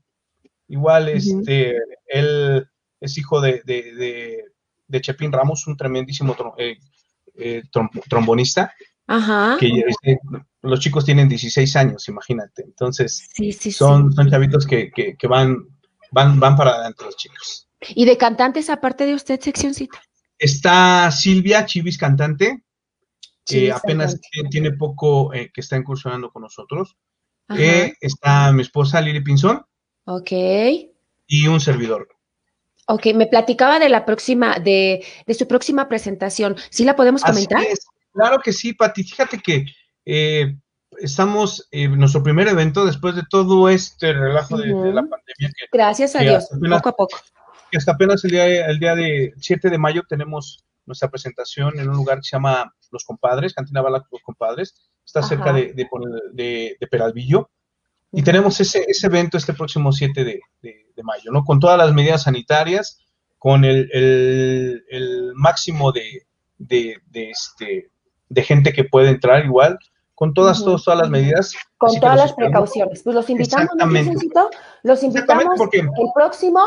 igual este, él es hijo de, de, de, Chepín Ramos, un tremendísimo eh, eh, trombonista. Ajá. Que los chicos tienen 16 años, imagínate. Entonces, son, son chavitos que, que, van, van, van para adelante los chicos. ¿Y de cantantes aparte de usted, seccioncita? Está Silvia Chivis, cantante, que apenas tiene poco eh, que está incursionando con nosotros. Eh, está mi esposa Lili Pinzón. Ok. Y un servidor. Ok, me platicaba de la próxima, de, de su próxima presentación. ¿Sí la podemos comentar? Claro que sí, Pati. Fíjate que eh, estamos en nuestro primer evento después de todo este relajo de, la pandemia. Gracias a Dios, poco a poco. Que hasta apenas el día, el día de 7 de mayo tenemos nuestra presentación en un lugar que se llama Los Compadres, Cantina Bala Los Compadres. Está cerca de, de, Peralvillo. Y tenemos ese, ese, evento este próximo 7 de, mayo, ¿no? Con todas las medidas sanitarias, con el, el, el máximo de, este, de gente que puede entrar igual, con todas, todas, las medidas. Con todas las precauciones. Pues los invitamos, ¿no, Los invitamos el próximo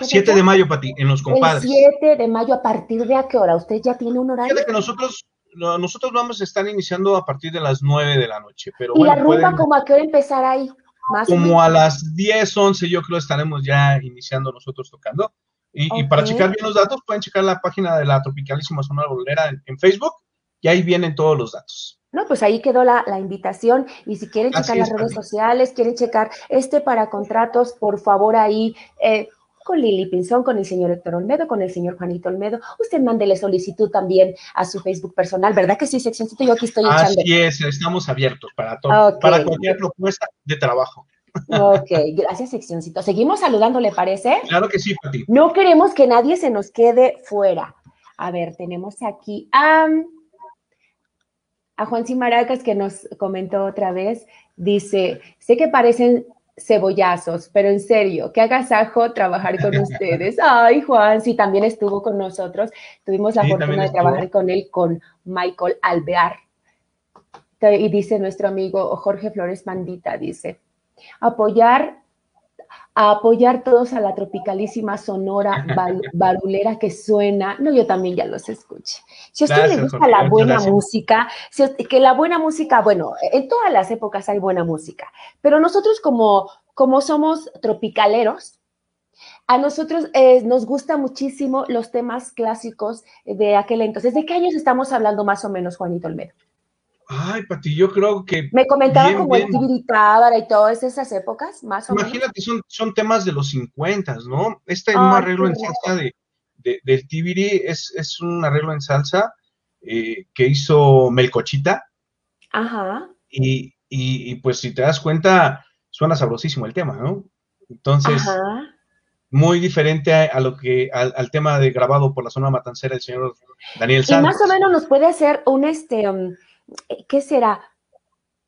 7 de mayo, Pati, en Los Compadres. El 7 de mayo, ¿a partir de a qué hora? ¿Usted ya tiene un horario? Fíjate que nosotros, nosotros vamos a estar iniciando a partir de las 9 de la noche. Pero ¿Y la rumba como a qué hora empezar ahí? Más como a las 10, 11 yo creo estaremos ya iniciando nosotros tocando. Y, para checar bien los datos, pueden checar la página de la Tropicalísima Zona Bolera en, Facebook y ahí vienen todos los datos. No, pues ahí quedó la, invitación y si quieren checar las redes sociales, quieren checar este para contratos, por favor ahí eh, con Lili Pinzón, con el señor Héctor Olmedo, con el señor Juanito Olmedo. Usted mándele solicitud también a su Facebook personal, ¿verdad que sí, seccioncito? Yo aquí estoy echando. Así es, estamos abiertos para todo, para cualquier propuesta de trabajo. Ok, gracias, seccioncito. Seguimos saludando, ¿le parece? Claro que sí, Pati. No queremos que nadie se nos quede fuera. A ver, tenemos aquí a, a Juan Cimaracas que nos comentó otra vez. Dice, sé que parecen cebollazos, pero en serio, qué agasajo trabajar con ustedes. (laughs) Ay, Juan, sí, también estuvo con nosotros. Tuvimos la fortuna de trabajar con él, con Michael Alvear. Y dice nuestro amigo Jorge Flores Mandita, dice, apoyar a apoyar todos a la tropicalísima sonora barulera que suena. No, yo también ya los escuché. Si a usted le gusta la buena música, que la buena música, bueno, en todas las épocas hay buena música, pero nosotros como, como somos tropicaleros, a nosotros eh, nos gusta muchísimo los temas clásicos de aquel entonces. ¿De qué años estamos hablando más o menos, Juanito Olmedo? Ay, Pati, yo creo que. Me comentaba como el Tibiri y todas esas épocas, más o menos. Imagínate, son, son temas de los 50, ¿no? Este arreglo en salsa de, del Tibiri es, es un arreglo en salsa eh, que hizo Melcochita. Ajá. Y, y, pues si te das cuenta, suena sabrosísimo el tema, ¿no? Entonces, muy diferente a, lo que, al, tema de grabado por la zona matancera del señor Daniel Santos. Y más o menos nos puede hacer un este. Um, ¿qué será?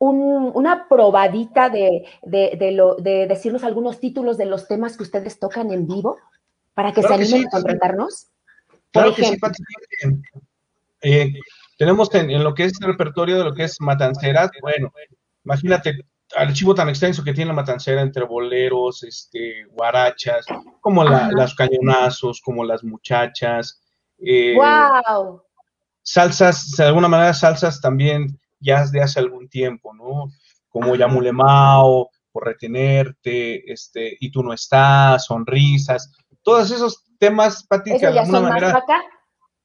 una probadita de, lo, de decirnos algunos títulos de los temas que ustedes tocan en vivo para que se animen a contratarnos. Claro que sí, eh, tenemos en, lo que es el repertorio de lo que es Matanceras, bueno, imagínate el archivo tan extenso que tiene la Matancera entre boleros, este, guarachas, como las cañonazos, como las muchachas. ¡Wow! Salsas, de alguna manera salsas también ya de hace algún tiempo, ¿no? Como Yamulemao, por retenerte, este, y tú no estás, sonrisas, todos esos temas, Pati, que de alguna manera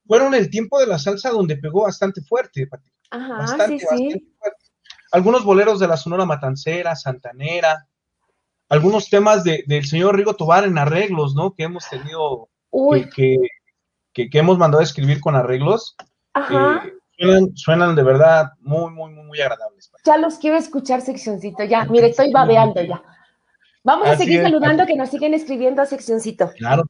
fueron el tiempo de la salsa donde pegó bastante fuerte, Pati. Ajá, bastante, sí, sí. Algunos boleros de la Sonora Matancera, Santanera, algunos temas de, del señor Rigo Tobar en arreglos, ¿no? Que hemos tenido, que, que, que, hemos mandado a escribir con arreglos. Eh, suenan, de verdad muy, muy, muy, muy agradables. Ya los quiero escuchar, seccioncito. Ya, mire, estoy babeando ya. Vamos a seguir saludando que nos siguen escribiendo a seccioncito. Claro,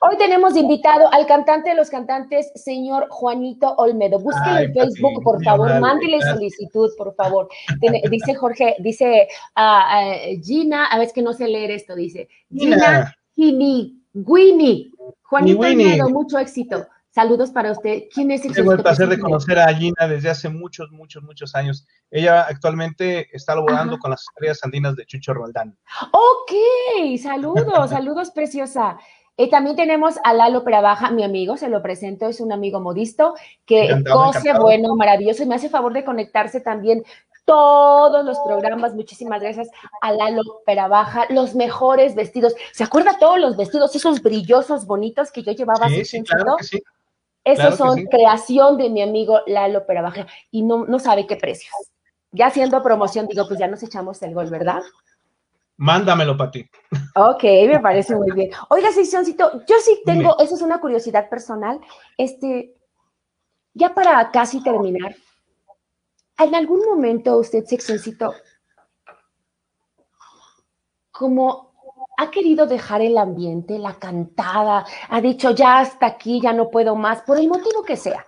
Hoy tenemos invitado al cantante de los cantantes, señor Juanito Olmedo. Búsquenlo en Facebook, por favor, mándele solicitud, por favor. (laughs) dice Jorge, dice uh, Gina, a ver, es que no sé leer esto, dice Gina Gini, Winnie. Juanito Olmedo, mucho éxito. Saludos para usted. ¿Quién es Tengo el placer de conocer a Gina desde hace muchos, muchos, muchos años. Ella actualmente está laborando con las estrellas andinas de Chucho Roldán. Ok, saludos, (laughs) saludos, preciosa. Y también tenemos a Lalo Baja, mi amigo, se lo presento, es un amigo modisto que cose bueno, maravilloso y me hace favor de conectarse también todos los programas. Muchísimas gracias a Lalo Baja, los mejores vestidos. ¿Se acuerda todos los vestidos, esos brillosos, bonitos que yo llevaba? Sí, sí, claro que sí. Esos son creación de mi amigo Lalo Baja y no, no sabe qué precios. Ya haciendo promoción, digo, pues ya nos echamos el gol, ¿verdad? Mándamelo para ti. Ok, me parece muy bien. Oiga, Seccioncito, yo sí tengo, eso es una curiosidad personal. Este, ya para casi terminar, ¿en algún momento usted, Seccioncito, como ha querido dejar el ambiente, la cantada, ha dicho ya hasta aquí, ya no puedo más, por el motivo que sea?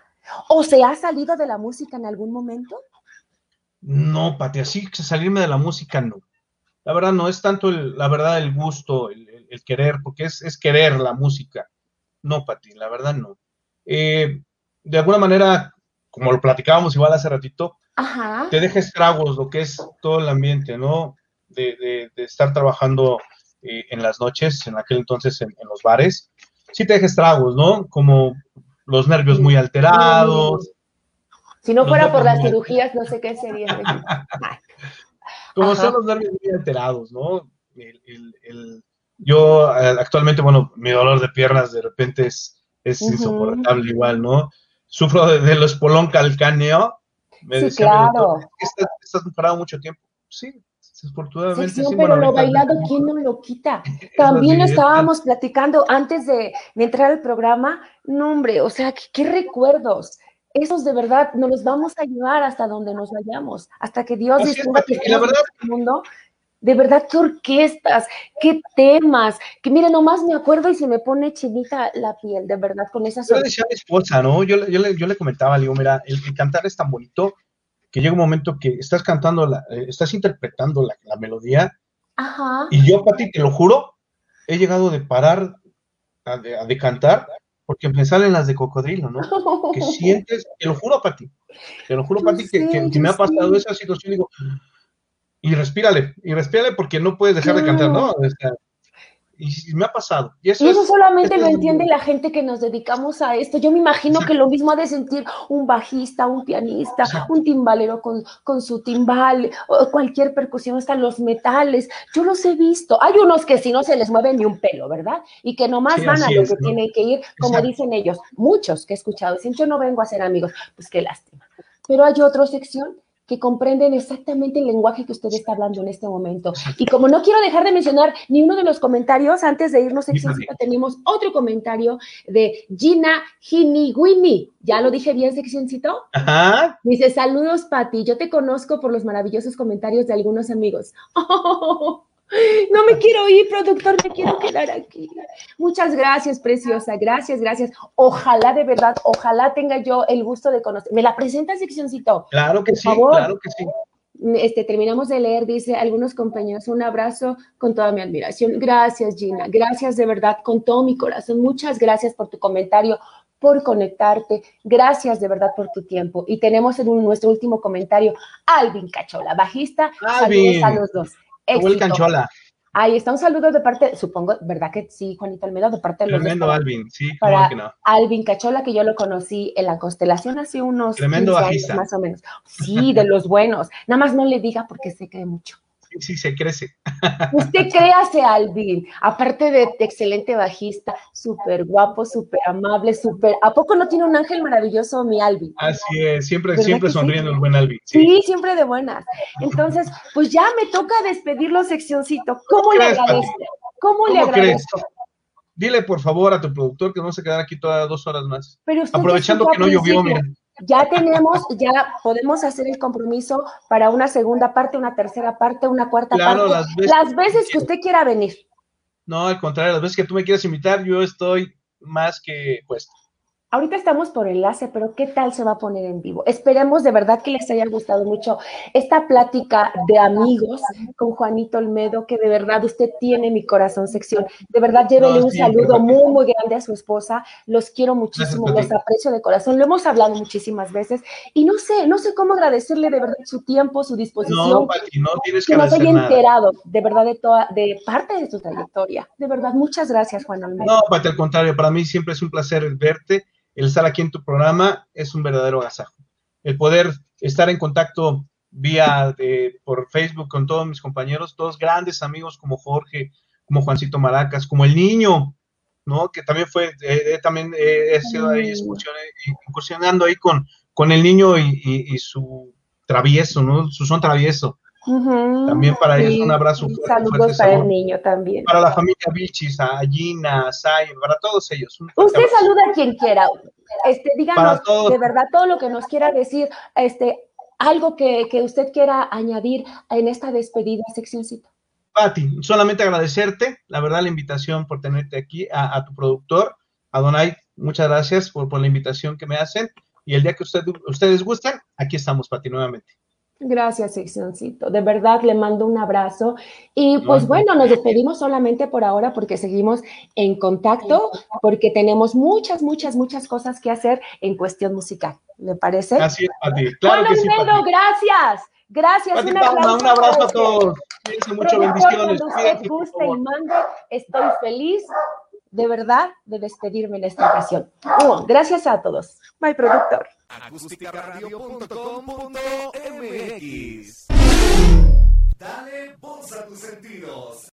¿O se ha salido de la música en algún momento? No, Pati, así salirme de la música no la verdad no es tanto el, la verdad el gusto, el, querer, porque es, querer la música. No, Pati, la verdad no. Eh, de alguna manera, como lo platicábamos igual hace ratito, te deja estragos lo que es todo el ambiente, ¿no? De, estar trabajando eh, en las noches, en aquel entonces en, los bares. Sí te deja estragos, ¿no? Como los nervios muy alterados. Si no fuera por las cirugías, no sé qué sería. (laughs) como son los nervios muy alterados, ¿no? yo eh, actualmente, bueno, mi dolor de piernas de repente es, es insoportable igual, ¿no? Sufro de, los polón calcáneo. Me sí, claro. ¿estás, estás parado mucho tiempo? Sí, desafortunadamente. Sí, pero lo bailado, ¿quién no lo quita? (laughs) También estábamos platicando antes de, entrar al programa, no hombre, o sea, qué recuerdos esos de verdad nos los vamos a llevar hasta donde nos vayamos, hasta que Dios disponga que la verdad, el mundo. De verdad, qué orquestas, qué temas, que mire, nomás me acuerdo y se me pone chinita la piel, de verdad, con esas... Yo le decía a mi esposa, ¿no? Yo, yo, le, yo le comentaba, le digo, mira, el, cantar es tan bonito que llega un momento que estás cantando, la, eh, estás interpretando la, la melodía, Ajá. y yo, Pati, te lo juro, he llegado de parar a de cantar porque me salen las de cocodrilo, ¿no? (laughs) Que sientes, te lo juro, Pati, te lo juro, Pati, que, que, me ha pasado esa situación, digo, y respírale, y respírale porque no puedes dejar de cantar, ¿no? Y me ha pasado. Y eso, solamente lo entiende la gente que nos dedicamos a esto. Yo me imagino que lo mismo ha de sentir un bajista, un pianista, un timbalero con, con, su timbal, o cualquier percusión, hasta los metales. Yo los he visto. Hay unos que si no se les mueve ni un pelo, ¿verdad? Y que nomás van a lo que tienen que ir, como dicen ellos. Muchos que he escuchado dicen, yo no vengo a ser amigos. Pues qué lástima. Pero hay otra sección que comprenden exactamente el lenguaje que usted está hablando en este momento. Y como no quiero dejar de mencionar ni uno de los comentarios, antes de irnos, seccioncito, tenemos otro comentario de Gina Hiniguini. ¿Ya lo dije bien, seccioncito? Ajá. Dice, saludos, Pati. Yo te conozco por los maravillosos comentarios de algunos amigos. (laughs) (gasps) No me quiero ir, productor, me quiero quedar aquí. Muchas gracias, preciosa. Gracias, gracias. Ojalá de verdad, ojalá tenga yo el gusto de conocer. ¿Me la presenta, seccioncito? Claro que sí, claro que sí. Este, terminamos de leer, dice algunos compañeros, un abrazo con toda mi admiración. Gracias, Gina. Gracias de verdad, con todo mi corazón. Muchas gracias por tu comentario, por conectarte. Gracias de verdad por tu tiempo. Y tenemos en nuestro último comentario, Alvin Cachola, bajista. Alvin. Saludos a los dos. Canchola. Ahí está un saludo de parte, supongo, ¿verdad que sí, Juanito Almeida? De parte de los Tremendo Alvin, sí, para que no. Alvin Cachola, que yo lo conocí en la constelación hace unos Tremendo 15 años, más o menos. Sí, de los buenos. Nada más no le diga porque se cree mucho sí se crece. Usted créase, Alvin. Aparte de excelente bajista, súper guapo, súper amable, súper. ¿A poco no tiene un ángel maravilloso, mi Alvin? Así es, siempre, siempre sonriendo el buen Alvin. Sí. siempre de buenas. Entonces, pues ya me toca despedirlo, seccioncito. ¿Cómo le agradezco? ¿Cómo, le agradezco? Dile por favor a tu productor que vamos a quedar aquí todas dos horas más. Aprovechando que no llovió, mira ya tenemos, ya podemos hacer el compromiso para una segunda parte, una tercera parte, una cuarta parte. Las veces, que usted quiera venir. No, al contrario, las veces que tú me quieras invitar, yo estoy más que puesto. Ahorita estamos por enlace, pero ¿qué tal se va a poner en vivo? Esperemos de verdad que les haya gustado mucho esta plática de amigos con Juanito Olmedo, que de verdad usted tiene mi corazón sección. De verdad, llévele un saludo muy, muy grande a su esposa. Los quiero muchísimo, los aprecio de corazón. Lo hemos hablado muchísimas veces y no sé, no sé cómo agradecerle de verdad su tiempo, su disposición. No, no tienes que, que nos haya enterado de verdad de toda, de parte de su trayectoria. De verdad, muchas gracias, Juan Olmedo. No, Pati, al contrario, para mí siempre es un placer verte el estar aquí en tu programa es un verdadero agasajo. El poder estar en contacto vía de, por Facebook con todos mis compañeros, todos grandes amigos como Jorge, como Juancito Maracas, como el niño, ¿no? Que también fue, eh, eh, también eh, he sido ahí incursionando ahí con, con el niño y, su travieso, ¿no? Su son travieso. También para ellos un abrazo fuerte. Saludos para el niño también. Para la familia Bichis, a Gina, a Sai, para todos ellos. Usted saluda a quien quiera. Este, díganos de verdad todo lo que nos quiera decir, este, algo que, usted quiera añadir en esta despedida, seccioncita. Pati, solamente agradecerte, la verdad, la invitación por tenerte aquí, a, tu productor, a Donay, muchas gracias por, por la invitación que me hacen. Y el día que ustedes gusten, aquí estamos, Pati, nuevamente. Gracias, seccioncito. De verdad le mando un abrazo. Y pues bueno, nos despedimos solamente por ahora porque seguimos en contacto, porque tenemos muchas, muchas, muchas cosas que hacer en cuestión musical. ¿Le parece? Así es, Pati. Claro bueno, que gracias. Gracias. un, abrazo, un abrazo a todos. Cuídense mucho, bendiciones. Cuando usted guste y mande, estoy feliz de verdad de despedirme en esta ocasión. gracias a todos. Bye, productor acústicaradio.com.mx. Dale voz a tus sentidos.